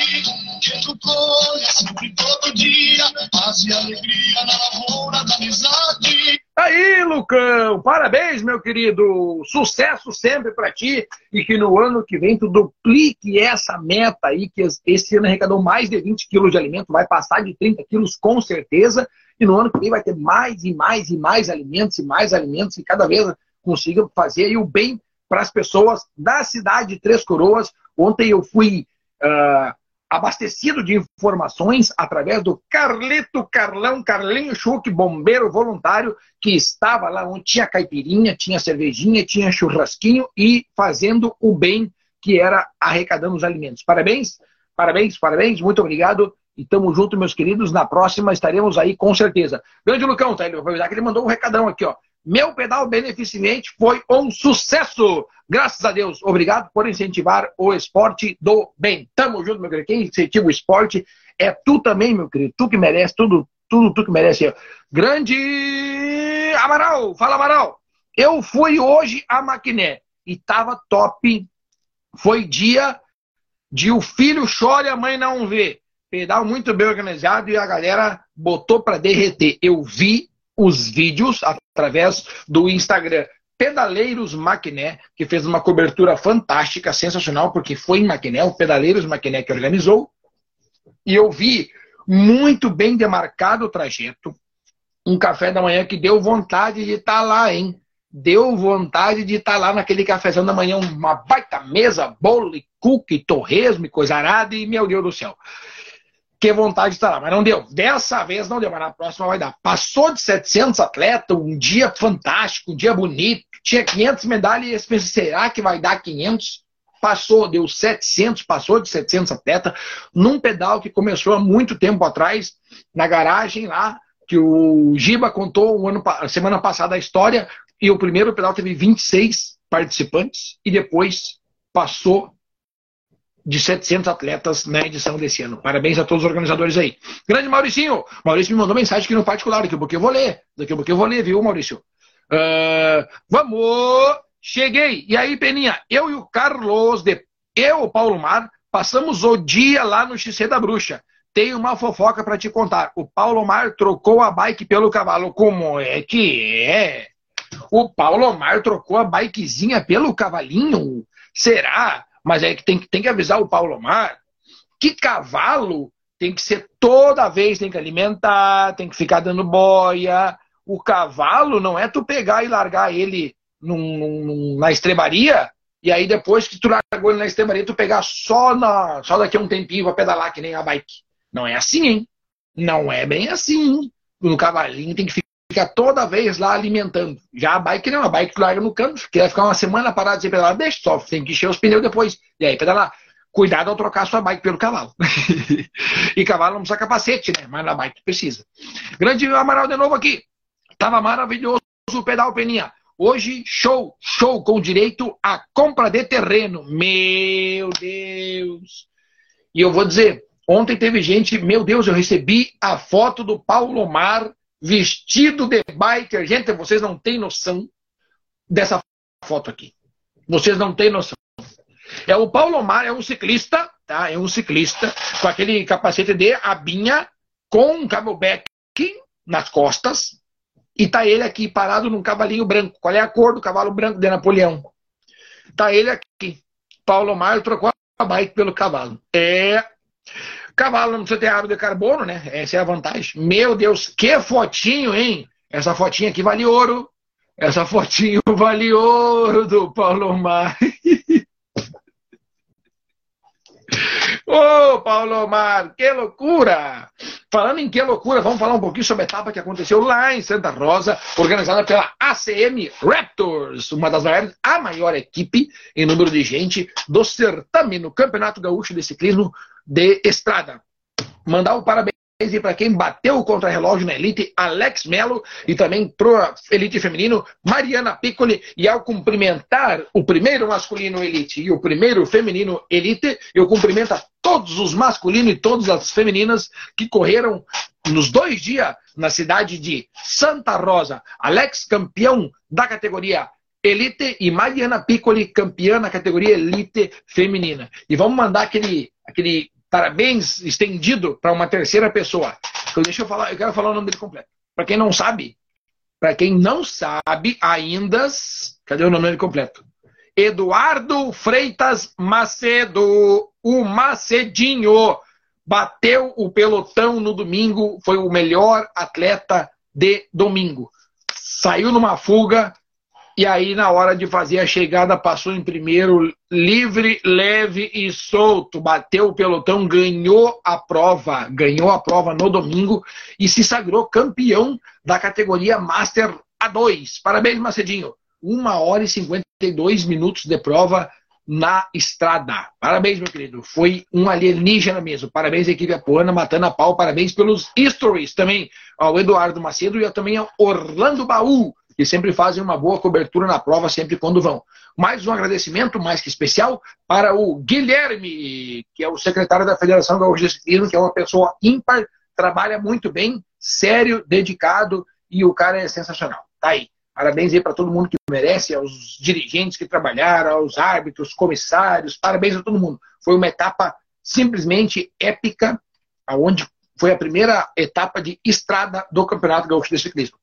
Educolha sempre todo dia, paz e alegria na lavoura da amizade. Aí, Lucão, parabéns, meu querido. Sucesso sempre para ti e que no ano que vem tu duplique essa meta aí, que esse ano arrecadou mais de 20 quilos de alimento, vai passar de 30 quilos com certeza. E no ano que vem vai ter mais e mais e mais alimentos e mais alimentos e cada vez consiga fazer o bem para as pessoas da cidade de Três Coroas. Ontem eu fui uh, abastecido de informações através do Carlito Carlão, Carlinho Schuch, bombeiro voluntário, que estava lá onde tinha caipirinha, tinha cervejinha, tinha churrasquinho e fazendo o bem que era arrecadando os alimentos. Parabéns, parabéns, parabéns, muito obrigado. E tamo junto, meus queridos. Na próxima estaremos aí com certeza. Grande Lucão, tá? Ele, que ele mandou um recadão aqui, ó. Meu pedal beneficente foi um sucesso. Graças a Deus. Obrigado por incentivar o esporte do bem. Tamo junto, meu querido. Quem incentiva o esporte é tu também, meu querido. Tu que merece tudo, tudo tu que merece. Grande Amaral. Fala, Amaral. Eu fui hoje a Maquiné e tava top. Foi dia de o filho chora e a mãe não vê. Pedal muito bem organizado e a galera botou para derreter. Eu vi os vídeos através do Instagram Pedaleiros Maquiné, que fez uma cobertura fantástica, sensacional, porque foi em Maquiné, o Pedaleiros Maquiné que organizou. E eu vi muito bem demarcado o trajeto. Um café da manhã que deu vontade de estar tá lá, hein? Deu vontade de estar tá lá naquele cafezão da manhã, uma baita mesa, bolo, cookie, torresmo e coisa arada, e meu Deus do céu que vontade de estar lá, mas não deu. Dessa vez não deu, mas na próxima vai dar. Passou de 700 atletas, um dia fantástico, um dia bonito, tinha 500 medalhas, e será que vai dar 500? Passou, deu 700, passou de 700 atletas, num pedal que começou há muito tempo atrás, na garagem lá, que o Giba contou um ano, semana passada a história, e o primeiro pedal teve 26 participantes, e depois passou de 700 atletas na edição desse ano. Parabéns a todos os organizadores aí. Grande Mauricinho! Maurício me mandou mensagem aqui no particular, daqui a pouco eu vou ler. Daqui a pouco eu vou ler, viu, Maurício? Uh, vamos! Cheguei! E aí, Peninha, eu e o Carlos, de... eu, o Paulo Mar, passamos o dia lá no XC da Bruxa. Tenho uma fofoca para te contar. O Paulo Mar trocou a bike pelo cavalo. Como é que é? O Paulo Mar trocou a bikezinha pelo cavalinho? Será? Mas é que tem, tem que avisar o Paulo Mar que cavalo tem que ser toda vez, tem que alimentar, tem que ficar dando boia. O cavalo não é tu pegar e largar ele num, num, na estrebaria e aí depois que tu largou ele na estrebaria, tu pegar só, na, só daqui a um tempinho pra pedalar que nem a bike. Não é assim, hein? Não é bem assim. No cavalinho tem que fica toda vez lá alimentando. Já a bike não, a bike tu larga no canto, que vai ficar uma semana parada sem pedalar, deixa só, tem que encher os pneus depois. E aí pedalar. Cuidado ao trocar sua bike pelo cavalo. [LAUGHS] e cavalo não precisa capacete, né? Mas na bike precisa. Grande Amaral de novo aqui. Tava maravilhoso o pedal Peninha. Hoje, show, show com direito à compra de terreno. Meu Deus! E eu vou dizer, ontem teve gente, meu Deus, eu recebi a foto do Paulo Omar vestido de biker. Gente, vocês não têm noção dessa foto aqui. Vocês não têm noção. É o Paulo Omar, é um ciclista, tá? É um ciclista com aquele capacete de abinha com um camelback nas costas e tá ele aqui parado num cavalinho branco. Qual é a cor do cavalo branco de Napoleão? Tá ele aqui. Paulo Omar trocou a bike pelo cavalo. É Cavalo não precisa ter de carbono, né? Essa é a vantagem. Meu Deus, que fotinho, hein? Essa fotinha aqui vale ouro. Essa fotinho [LAUGHS] vale ouro do Paulo Mar. [LAUGHS] Ô, oh, Paulo Omar, que loucura! Falando em que loucura, vamos falar um pouquinho sobre a etapa que aconteceu lá em Santa Rosa, organizada pela ACM Raptors, uma das maiores, a maior equipe em número de gente do certame no Campeonato Gaúcho de Ciclismo de Estrada. Mandar um parabéns para quem bateu o contra-relógio na Elite, Alex Melo, e também para Elite Feminino, Mariana Piccoli. E ao cumprimentar o primeiro masculino Elite e o primeiro feminino Elite, eu cumprimento a todos os masculinos e todas as femininas que correram nos dois dias na cidade de Santa Rosa. Alex, campeão da categoria Elite e Mariana Piccoli, campeã na categoria Elite feminina. E vamos mandar aquele, aquele parabéns estendido para uma terceira pessoa. Então, deixa eu falar, eu quero falar o nome dele completo. Para quem não sabe, para quem não sabe ainda, cadê o nome dele completo? Eduardo Freitas Macedo, o Macedinho, bateu o pelotão no domingo, foi o melhor atleta de domingo. Saiu numa fuga, e aí, na hora de fazer a chegada, passou em primeiro, livre, leve e solto. Bateu o pelotão, ganhou a prova, ganhou a prova no domingo e se sagrou campeão da categoria Master A2. Parabéns, Macedinho. Uma hora e 52 minutos de prova na estrada. Parabéns, meu querido. Foi um alienígena mesmo. Parabéns equipe apoiana, matando a pau. Parabéns pelos stories também ao Eduardo Macedo e também ao Orlando Baú que sempre fazem uma boa cobertura na prova, sempre quando vão. Mais um agradecimento, mais que especial, para o Guilherme, que é o secretário da Federação Gaúcha de Ciclismo, que é uma pessoa ímpar, trabalha muito bem, sério, dedicado, e o cara é sensacional. Tá aí. Parabéns aí para todo mundo que merece, aos dirigentes que trabalharam, aos árbitros, comissários, parabéns a todo mundo. Foi uma etapa simplesmente épica, aonde foi a primeira etapa de estrada do Campeonato Gaúcho de Ciclismo.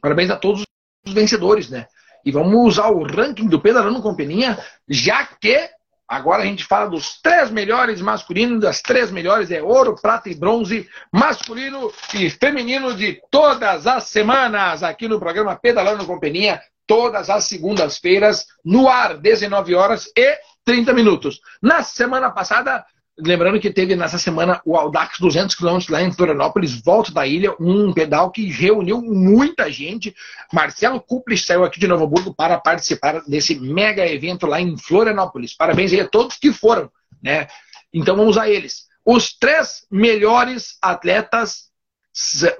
Parabéns a todos os vencedores, né? E vamos usar o ranking do Pedalando Companhia, já que agora a gente fala dos três melhores masculinos, das três melhores é ouro, prata e bronze, masculino e feminino de todas as semanas, aqui no programa Pedalando Companhia, todas as segundas-feiras, no ar, 19 horas e 30 minutos. Na semana passada, Lembrando que teve nessa semana o Audax 200 km lá em Florianópolis, volta da ilha, um pedal que reuniu muita gente. Marcelo Kuplis saiu aqui de Novo Hamburgo para participar desse mega evento lá em Florianópolis. Parabéns aí a todos que foram, né? Então vamos a eles. Os três melhores atletas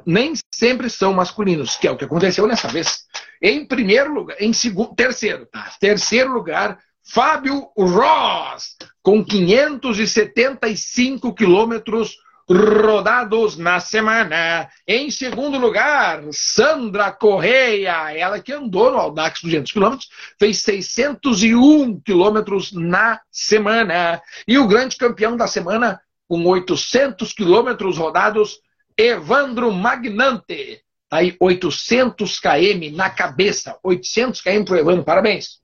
nem sempre são masculinos, que é o que aconteceu nessa vez. Em primeiro lugar, em segundo, terceiro, tá? Terceiro lugar, Fábio Ross, com 575 quilômetros rodados na semana. Em segundo lugar, Sandra Correia, ela que andou no Audax 200 quilômetros, fez 601 quilômetros na semana. E o grande campeão da semana, com 800 quilômetros rodados, Evandro Magnante. Tá aí 800 km na cabeça, 800 km para o Evandro, parabéns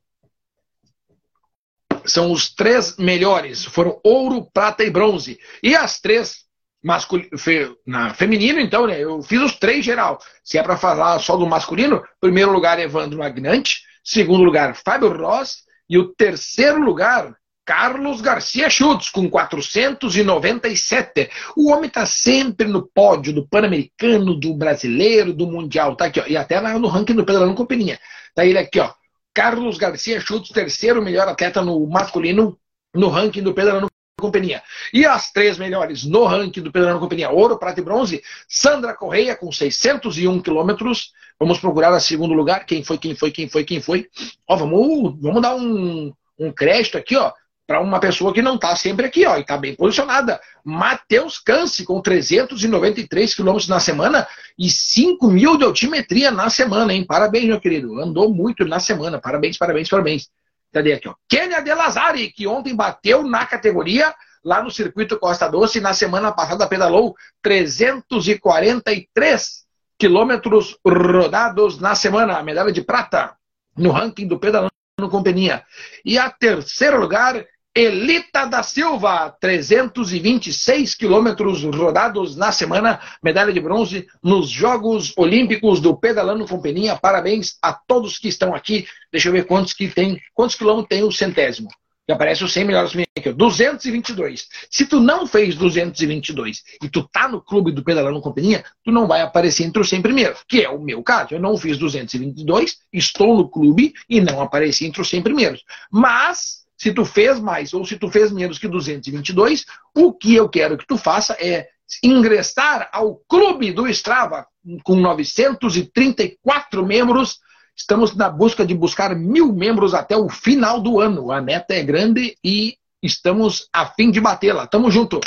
são os três melhores. Foram ouro, prata e bronze. E as três masculino, fe, na feminino, então, né? Eu fiz os três geral. Se é para falar só do masculino, primeiro lugar Evandro Magnante, segundo lugar Fábio Ross e o terceiro lugar Carlos Garcia Schultz, com 497. O homem está sempre no pódio do Pan-Americano, do Brasileiro, do Mundial. Tá aqui, ó. E até no ranking do Pedalando Companhia. Tá ele aqui, ó. Carlos Garcia Schultz, terceiro melhor atleta no masculino no ranking do Pedalando Companhia. E as três melhores no ranking do Pedalando Companhia, ouro, prata e bronze, Sandra Correia com 601 quilômetros. Vamos procurar a segundo lugar. Quem foi, quem foi, quem foi, quem foi. Ó, vamos, vamos dar um, um crédito aqui, ó para uma pessoa que não está sempre aqui, ó, e está bem posicionada. Matheus Canse, com 393 quilômetros na semana e 5 mil de altimetria na semana, hein? Parabéns, meu querido. Andou muito na semana. Parabéns, parabéns, parabéns. Cadê aqui, ó? Kênia De Lazari, que ontem bateu na categoria lá no circuito Costa Doce, na semana passada pedalou 343 quilômetros rodados na semana, medalha de prata no ranking do pedalando companhia. E a terceiro lugar Elita da Silva, 326 quilômetros rodados na semana, medalha de bronze nos Jogos Olímpicos do Pedalando Companhia. Parabéns a todos que estão aqui. Deixa eu ver quantos que tem, quantos quilômetros tem o centésimo. Que aparece os 100 melhores aqui, 222. Se tu não fez 222 e tu tá no clube do Pedalando Companhia, tu não vai aparecer entre os 100 primeiros, que é o meu caso. Eu não fiz 222, estou no clube e não apareci entre os 100 primeiros. Mas se tu fez mais ou se tu fez menos que 222, o que eu quero que tu faça é ingressar ao clube do Strava com 934 membros. Estamos na busca de buscar mil membros até o final do ano. A meta é grande e estamos a fim de batê-la. Tamo junto.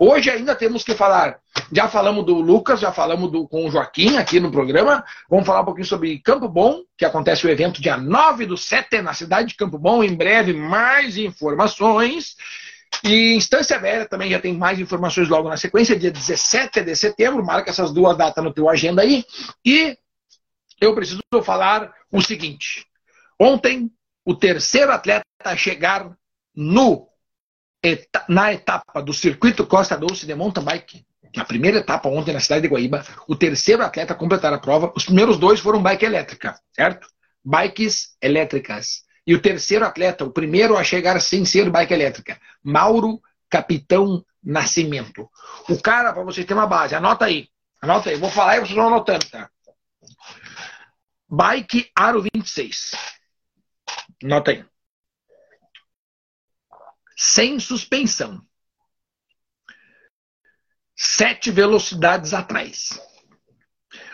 Hoje ainda temos que falar. Já falamos do Lucas, já falamos do, com o Joaquim aqui no programa. Vamos falar um pouquinho sobre Campo Bom, que acontece o evento dia 9 do 7 na cidade de Campo Bom. Em breve, mais informações. E Instância Velha também já tem mais informações logo na sequência, dia 17 de setembro. Marca essas duas datas no teu agenda aí. E eu preciso falar o seguinte: ontem, o terceiro atleta a chegar no na etapa do circuito Costa Doce de mountain bike, na primeira etapa ontem na cidade de Guaíba, o terceiro atleta a completar a prova, os primeiros dois foram bike elétrica, certo? Bikes elétricas. E o terceiro atleta, o primeiro a chegar sem ser bike elétrica, Mauro Capitão Nascimento. O cara, para vocês terem uma base, anota aí. Anota aí, vou falar e vocês vão anotando, tá? Bike Aro 26. Anota aí sem suspensão. Sete velocidades atrás.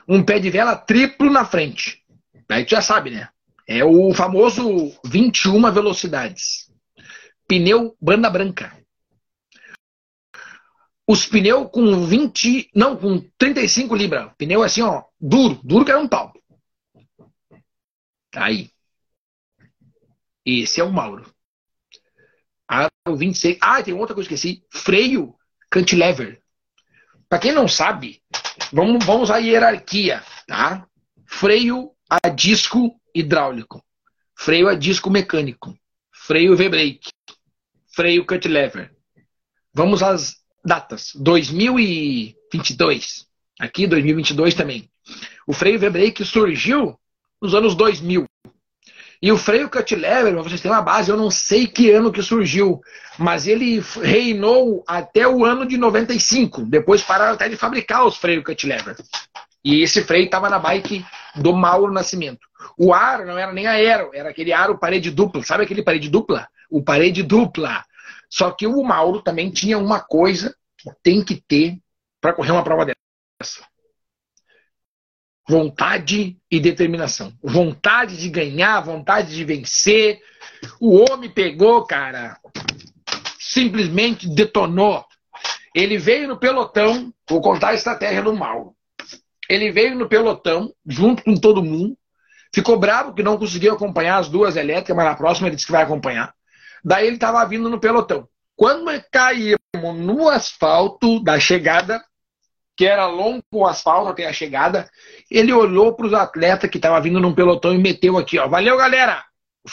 Um pé de vela triplo na frente. Aí tu já sabe, né? É o famoso 21 velocidades. Pneu banda branca. Os pneus com 20, não, com 35 libras. Pneu assim, ó, duro, duro que era um pau. Tá aí. Esse é o Mauro. Aro 26. Ah, tem outra coisa que eu esqueci. Freio cantilever. Para quem não sabe, vamos, vamos à hierarquia, tá? Freio a disco hidráulico, freio a disco mecânico, freio V-brake, freio cut lever. Vamos às datas. 2022. Aqui 2022 também. O freio V-brake surgiu nos anos 2000. E o freio cut lever, para vocês terem uma base, eu não sei que ano que surgiu, mas ele reinou até o ano de 95. Depois pararam até de fabricar os freios cut lever. E esse freio estava na bike do Mauro Nascimento. O aro não era nem aero, era aquele aro parede dupla. Sabe aquele parede dupla? O parede dupla. Só que o Mauro também tinha uma coisa que tem que ter para correr uma prova dessa vontade e determinação. Vontade de ganhar, vontade de vencer. O homem pegou, cara, simplesmente detonou. Ele veio no pelotão, vou contar a estratégia do mal. Ele veio no pelotão, junto com todo mundo, ficou bravo que não conseguiu acompanhar as duas elétricas, mas na próxima ele disse que vai acompanhar. Daí ele estava vindo no pelotão. Quando caímos no asfalto da chegada, que era longo o asfalto até a chegada, ele olhou para os atletas que estavam vindo num pelotão e meteu aqui, ó. Valeu, galera!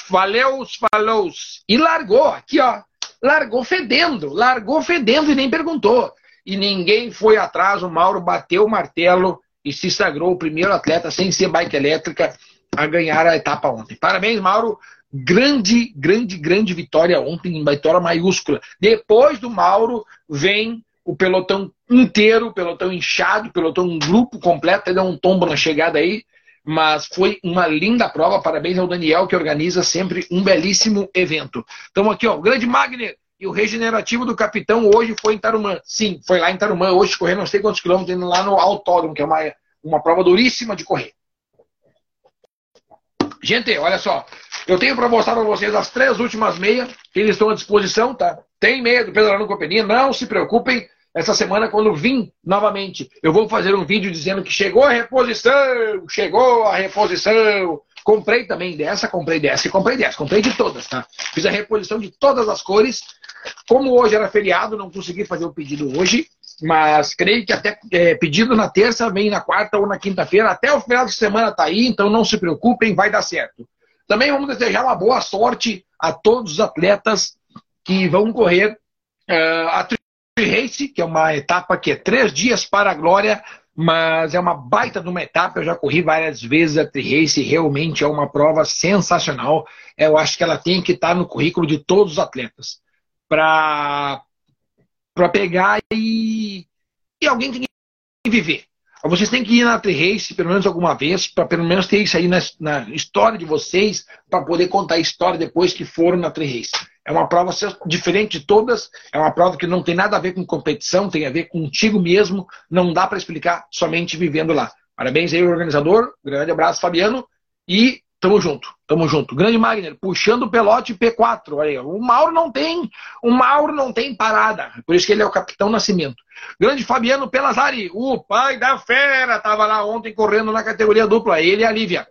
Valeu, falou! E largou aqui, ó. Largou fedendo, largou fedendo e nem perguntou. E ninguém foi atrás, o Mauro bateu o martelo e se sagrou o primeiro atleta sem ser bike elétrica a ganhar a etapa ontem. Parabéns, Mauro. Grande, grande, grande vitória ontem, em vitória maiúscula. Depois do Mauro vem o pelotão inteiro, o pelotão inchado, o pelotão um grupo completo, até deu um tombo na chegada aí, mas foi uma linda prova. Parabéns ao Daniel, que organiza sempre um belíssimo evento. Então aqui, ó, o grande Magner e o regenerativo do capitão hoje foi em Tarumã. Sim, foi lá em Tarumã, hoje correndo não sei quantos quilômetros, indo lá no autódromo, que é uma, uma prova duríssima de correr. Gente, olha só, eu tenho para mostrar para vocês as três últimas meias, que eles estão à disposição, tá? Tem meia do Pedro Arano Companhia, não se preocupem. Essa semana, quando vim novamente, eu vou fazer um vídeo dizendo que chegou a reposição, chegou a reposição. Comprei também dessa, comprei dessa e comprei dessa. Comprei de todas, tá? Fiz a reposição de todas as cores. Como hoje era feriado, não consegui fazer o pedido hoje, mas creio que até é, pedido na terça, vem na quarta ou na quinta-feira. Até o final de semana tá aí, então não se preocupem, vai dar certo. Também vamos desejar uma boa sorte a todos os atletas que vão correr uh, a Race, que é uma etapa que é três dias para a glória, mas é uma baita de uma etapa. Eu já corri várias vezes a Tri-Race, realmente é uma prova sensacional. Eu acho que ela tem que estar no currículo de todos os atletas para pegar e, e alguém tem que viver. Vocês têm que ir na Tri-Race pelo menos alguma vez, para pelo menos ter isso aí na, na história de vocês, para poder contar a história depois que foram na Tri-Race. É uma prova diferente de todas, é uma prova que não tem nada a ver com competição, tem a ver contigo mesmo, não dá para explicar somente vivendo lá. Parabéns aí, organizador, grande abraço, Fabiano, e tamo junto, tamo junto. Grande Magner, puxando o pelote P4, olha aí, o Mauro não tem, o Mauro não tem parada, por isso que ele é o capitão Nascimento. Grande Fabiano Pelazari, o pai da fera, tava lá ontem correndo na categoria dupla, ele e a Lívia.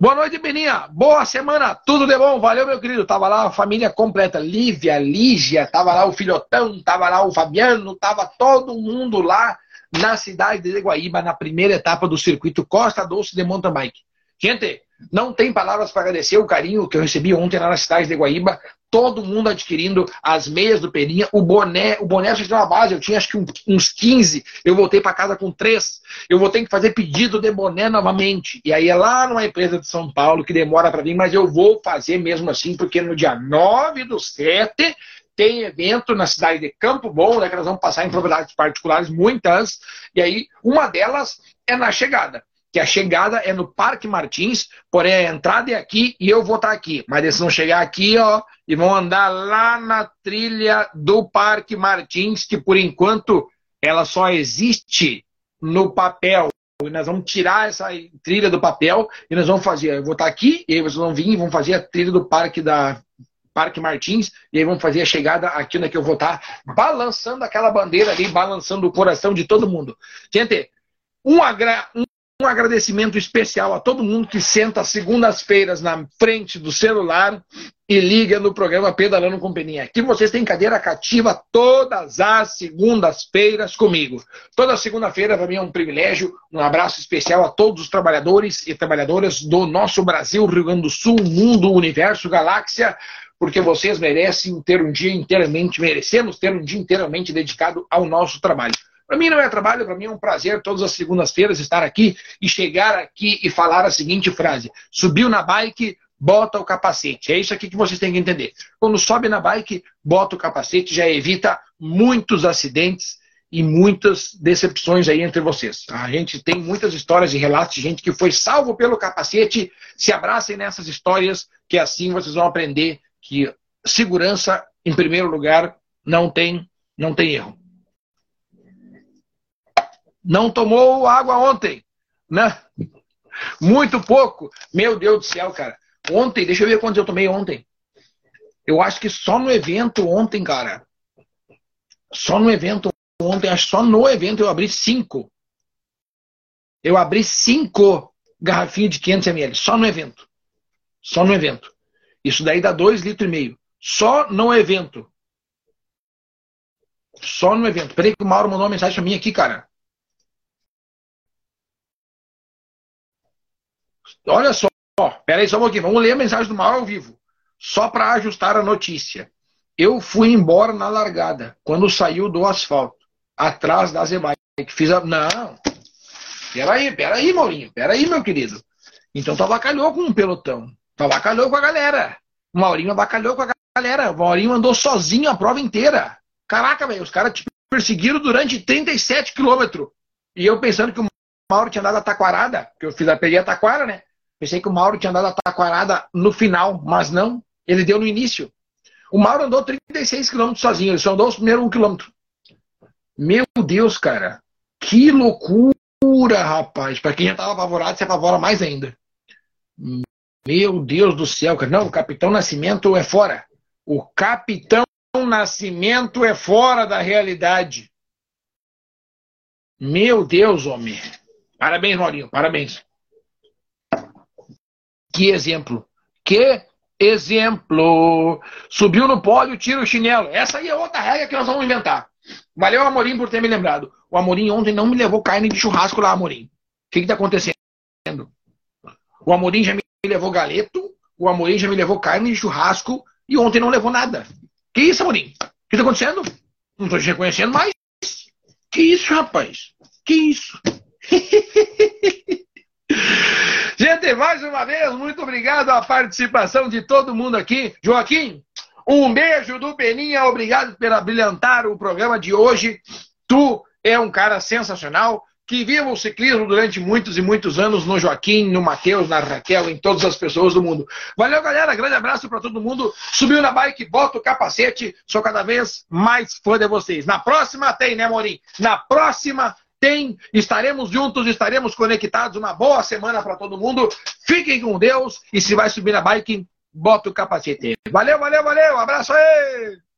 Boa noite, Beninha. Boa semana. Tudo de bom? Valeu, meu querido. Tava lá a família completa. Lívia, Lígia, tava lá o filhotão, tava lá o Fabiano, tava todo mundo lá na cidade de Guaíba, na primeira etapa do circuito Costa Doce de mountain bike. Gente, não tem palavras para agradecer o carinho que eu recebi ontem lá na cidade de Guaíba. Todo mundo adquirindo as meias do Peninha, o boné, o boné já tem uma base, eu tinha acho que uns 15, eu voltei para casa com três. Eu vou ter que fazer pedido de boné novamente. E aí é lá numa empresa de São Paulo que demora para vir, mas eu vou fazer mesmo assim, porque no dia 9 do 7 tem evento na cidade de Campo Bom, né, que nós vamos passar em propriedades particulares, muitas, e aí uma delas é na chegada que a chegada é no Parque Martins, porém a entrada é aqui e eu vou estar aqui. Mas eles vão chegar aqui, ó, e vão andar lá na trilha do Parque Martins, que por enquanto ela só existe no papel. Nós vamos tirar essa trilha do papel e nós vamos fazer. Eu vou estar aqui, e aí vocês vão vir e vão fazer a trilha do Parque da Parque Martins, e aí vamos fazer a chegada aqui onde é que eu vou estar balançando aquela bandeira ali, balançando o coração de todo mundo. Gente, um, agra... um um agradecimento especial a todo mundo que senta às segundas-feiras na frente do celular e liga no programa Pedalando com Peninha. Aqui vocês têm cadeira cativa todas as segundas-feiras comigo. Toda segunda-feira para mim é um privilégio. Um abraço especial a todos os trabalhadores e trabalhadoras do nosso Brasil, Rio Grande do Sul, mundo, universo, galáxia, porque vocês merecem ter um dia inteiramente, merecemos ter um dia inteiramente dedicado ao nosso trabalho. Para mim não é trabalho, para mim é um prazer todas as segundas-feiras estar aqui e chegar aqui e falar a seguinte frase: subiu na bike, bota o capacete. É isso aqui que vocês têm que entender. Quando sobe na bike, bota o capacete, já evita muitos acidentes e muitas decepções aí entre vocês. A gente tem muitas histórias e relatos de gente que foi salvo pelo capacete. Se abracem nessas histórias, que assim vocês vão aprender que segurança, em primeiro lugar, não tem, não tem erro não tomou água ontem, né? Muito pouco. Meu Deus do céu, cara. Ontem, deixa eu ver quantos eu tomei ontem. Eu acho que só no evento ontem, cara. Só no evento ontem, acho que só no evento eu abri cinco. Eu abri cinco garrafinhas de 500 ml, só no evento. Só no evento. Isso daí dá dois litros e meio. Só no evento. Só no evento. Peraí que o Mauro mandou uma mensagem pra mim aqui, cara. Olha só, peraí só um pouquinho, vamos ler a mensagem do Mauro ao vivo. Só para ajustar a notícia. Eu fui embora na largada, quando saiu do asfalto, atrás da Zebai. Fiz a... Não. Peraí, peraí, Maurinho. Peraí, meu querido. Então tu abacalhou com um pelotão. Tu abacalhou com a galera. O Maurinho abacalhou com a galera. O Maurinho andou sozinho a prova inteira. Caraca, velho, os caras te perseguiram durante 37 quilômetros. E eu pensando que o Mauro tinha dado a taquarada, que eu fiz a peguei a taquara, né? Pensei que o Mauro tinha dado a taquarada no final, mas não. Ele deu no início. O Mauro andou 36 quilômetros sozinho, ele só andou os primeiros um quilômetro. Meu Deus, cara. Que loucura, rapaz. Para quem já estava apavorado, se apavora mais ainda. Meu Deus do céu, cara. Não, o Capitão Nascimento é fora. O Capitão Nascimento é fora da realidade. Meu Deus, homem. Parabéns, Maurinho. Parabéns. Que exemplo. Que exemplo. Subiu no pódio, tira o chinelo. Essa aí é outra regra que nós vamos inventar. Valeu, Amorim, por ter me lembrado. O Amorim ontem não me levou carne de churrasco lá, Amorim. O que está acontecendo? O Amorim já me levou galeto, o Amorim já me levou carne de churrasco e ontem não levou nada. Que isso, Amorim? O que está acontecendo? Não estou te reconhecendo mais. Que isso, rapaz? Que isso? [LAUGHS] Gente, mais uma vez, muito obrigado à participação de todo mundo aqui. Joaquim, um beijo do Peninha, obrigado por brilhantar o programa de hoje. Tu é um cara sensacional. Que viva o ciclismo durante muitos e muitos anos no Joaquim, no Matheus, na Raquel, em todas as pessoas do mundo. Valeu, galera. Grande abraço para todo mundo. Subiu na bike, bota o capacete. Sou cada vez mais fã de vocês. Na próxima tem, né, Morim? Na próxima tem, estaremos juntos, estaremos conectados. Uma boa semana para todo mundo. Fiquem com Deus e se vai subir na bike, bota o capacete. Valeu, valeu, valeu. Abraço aí!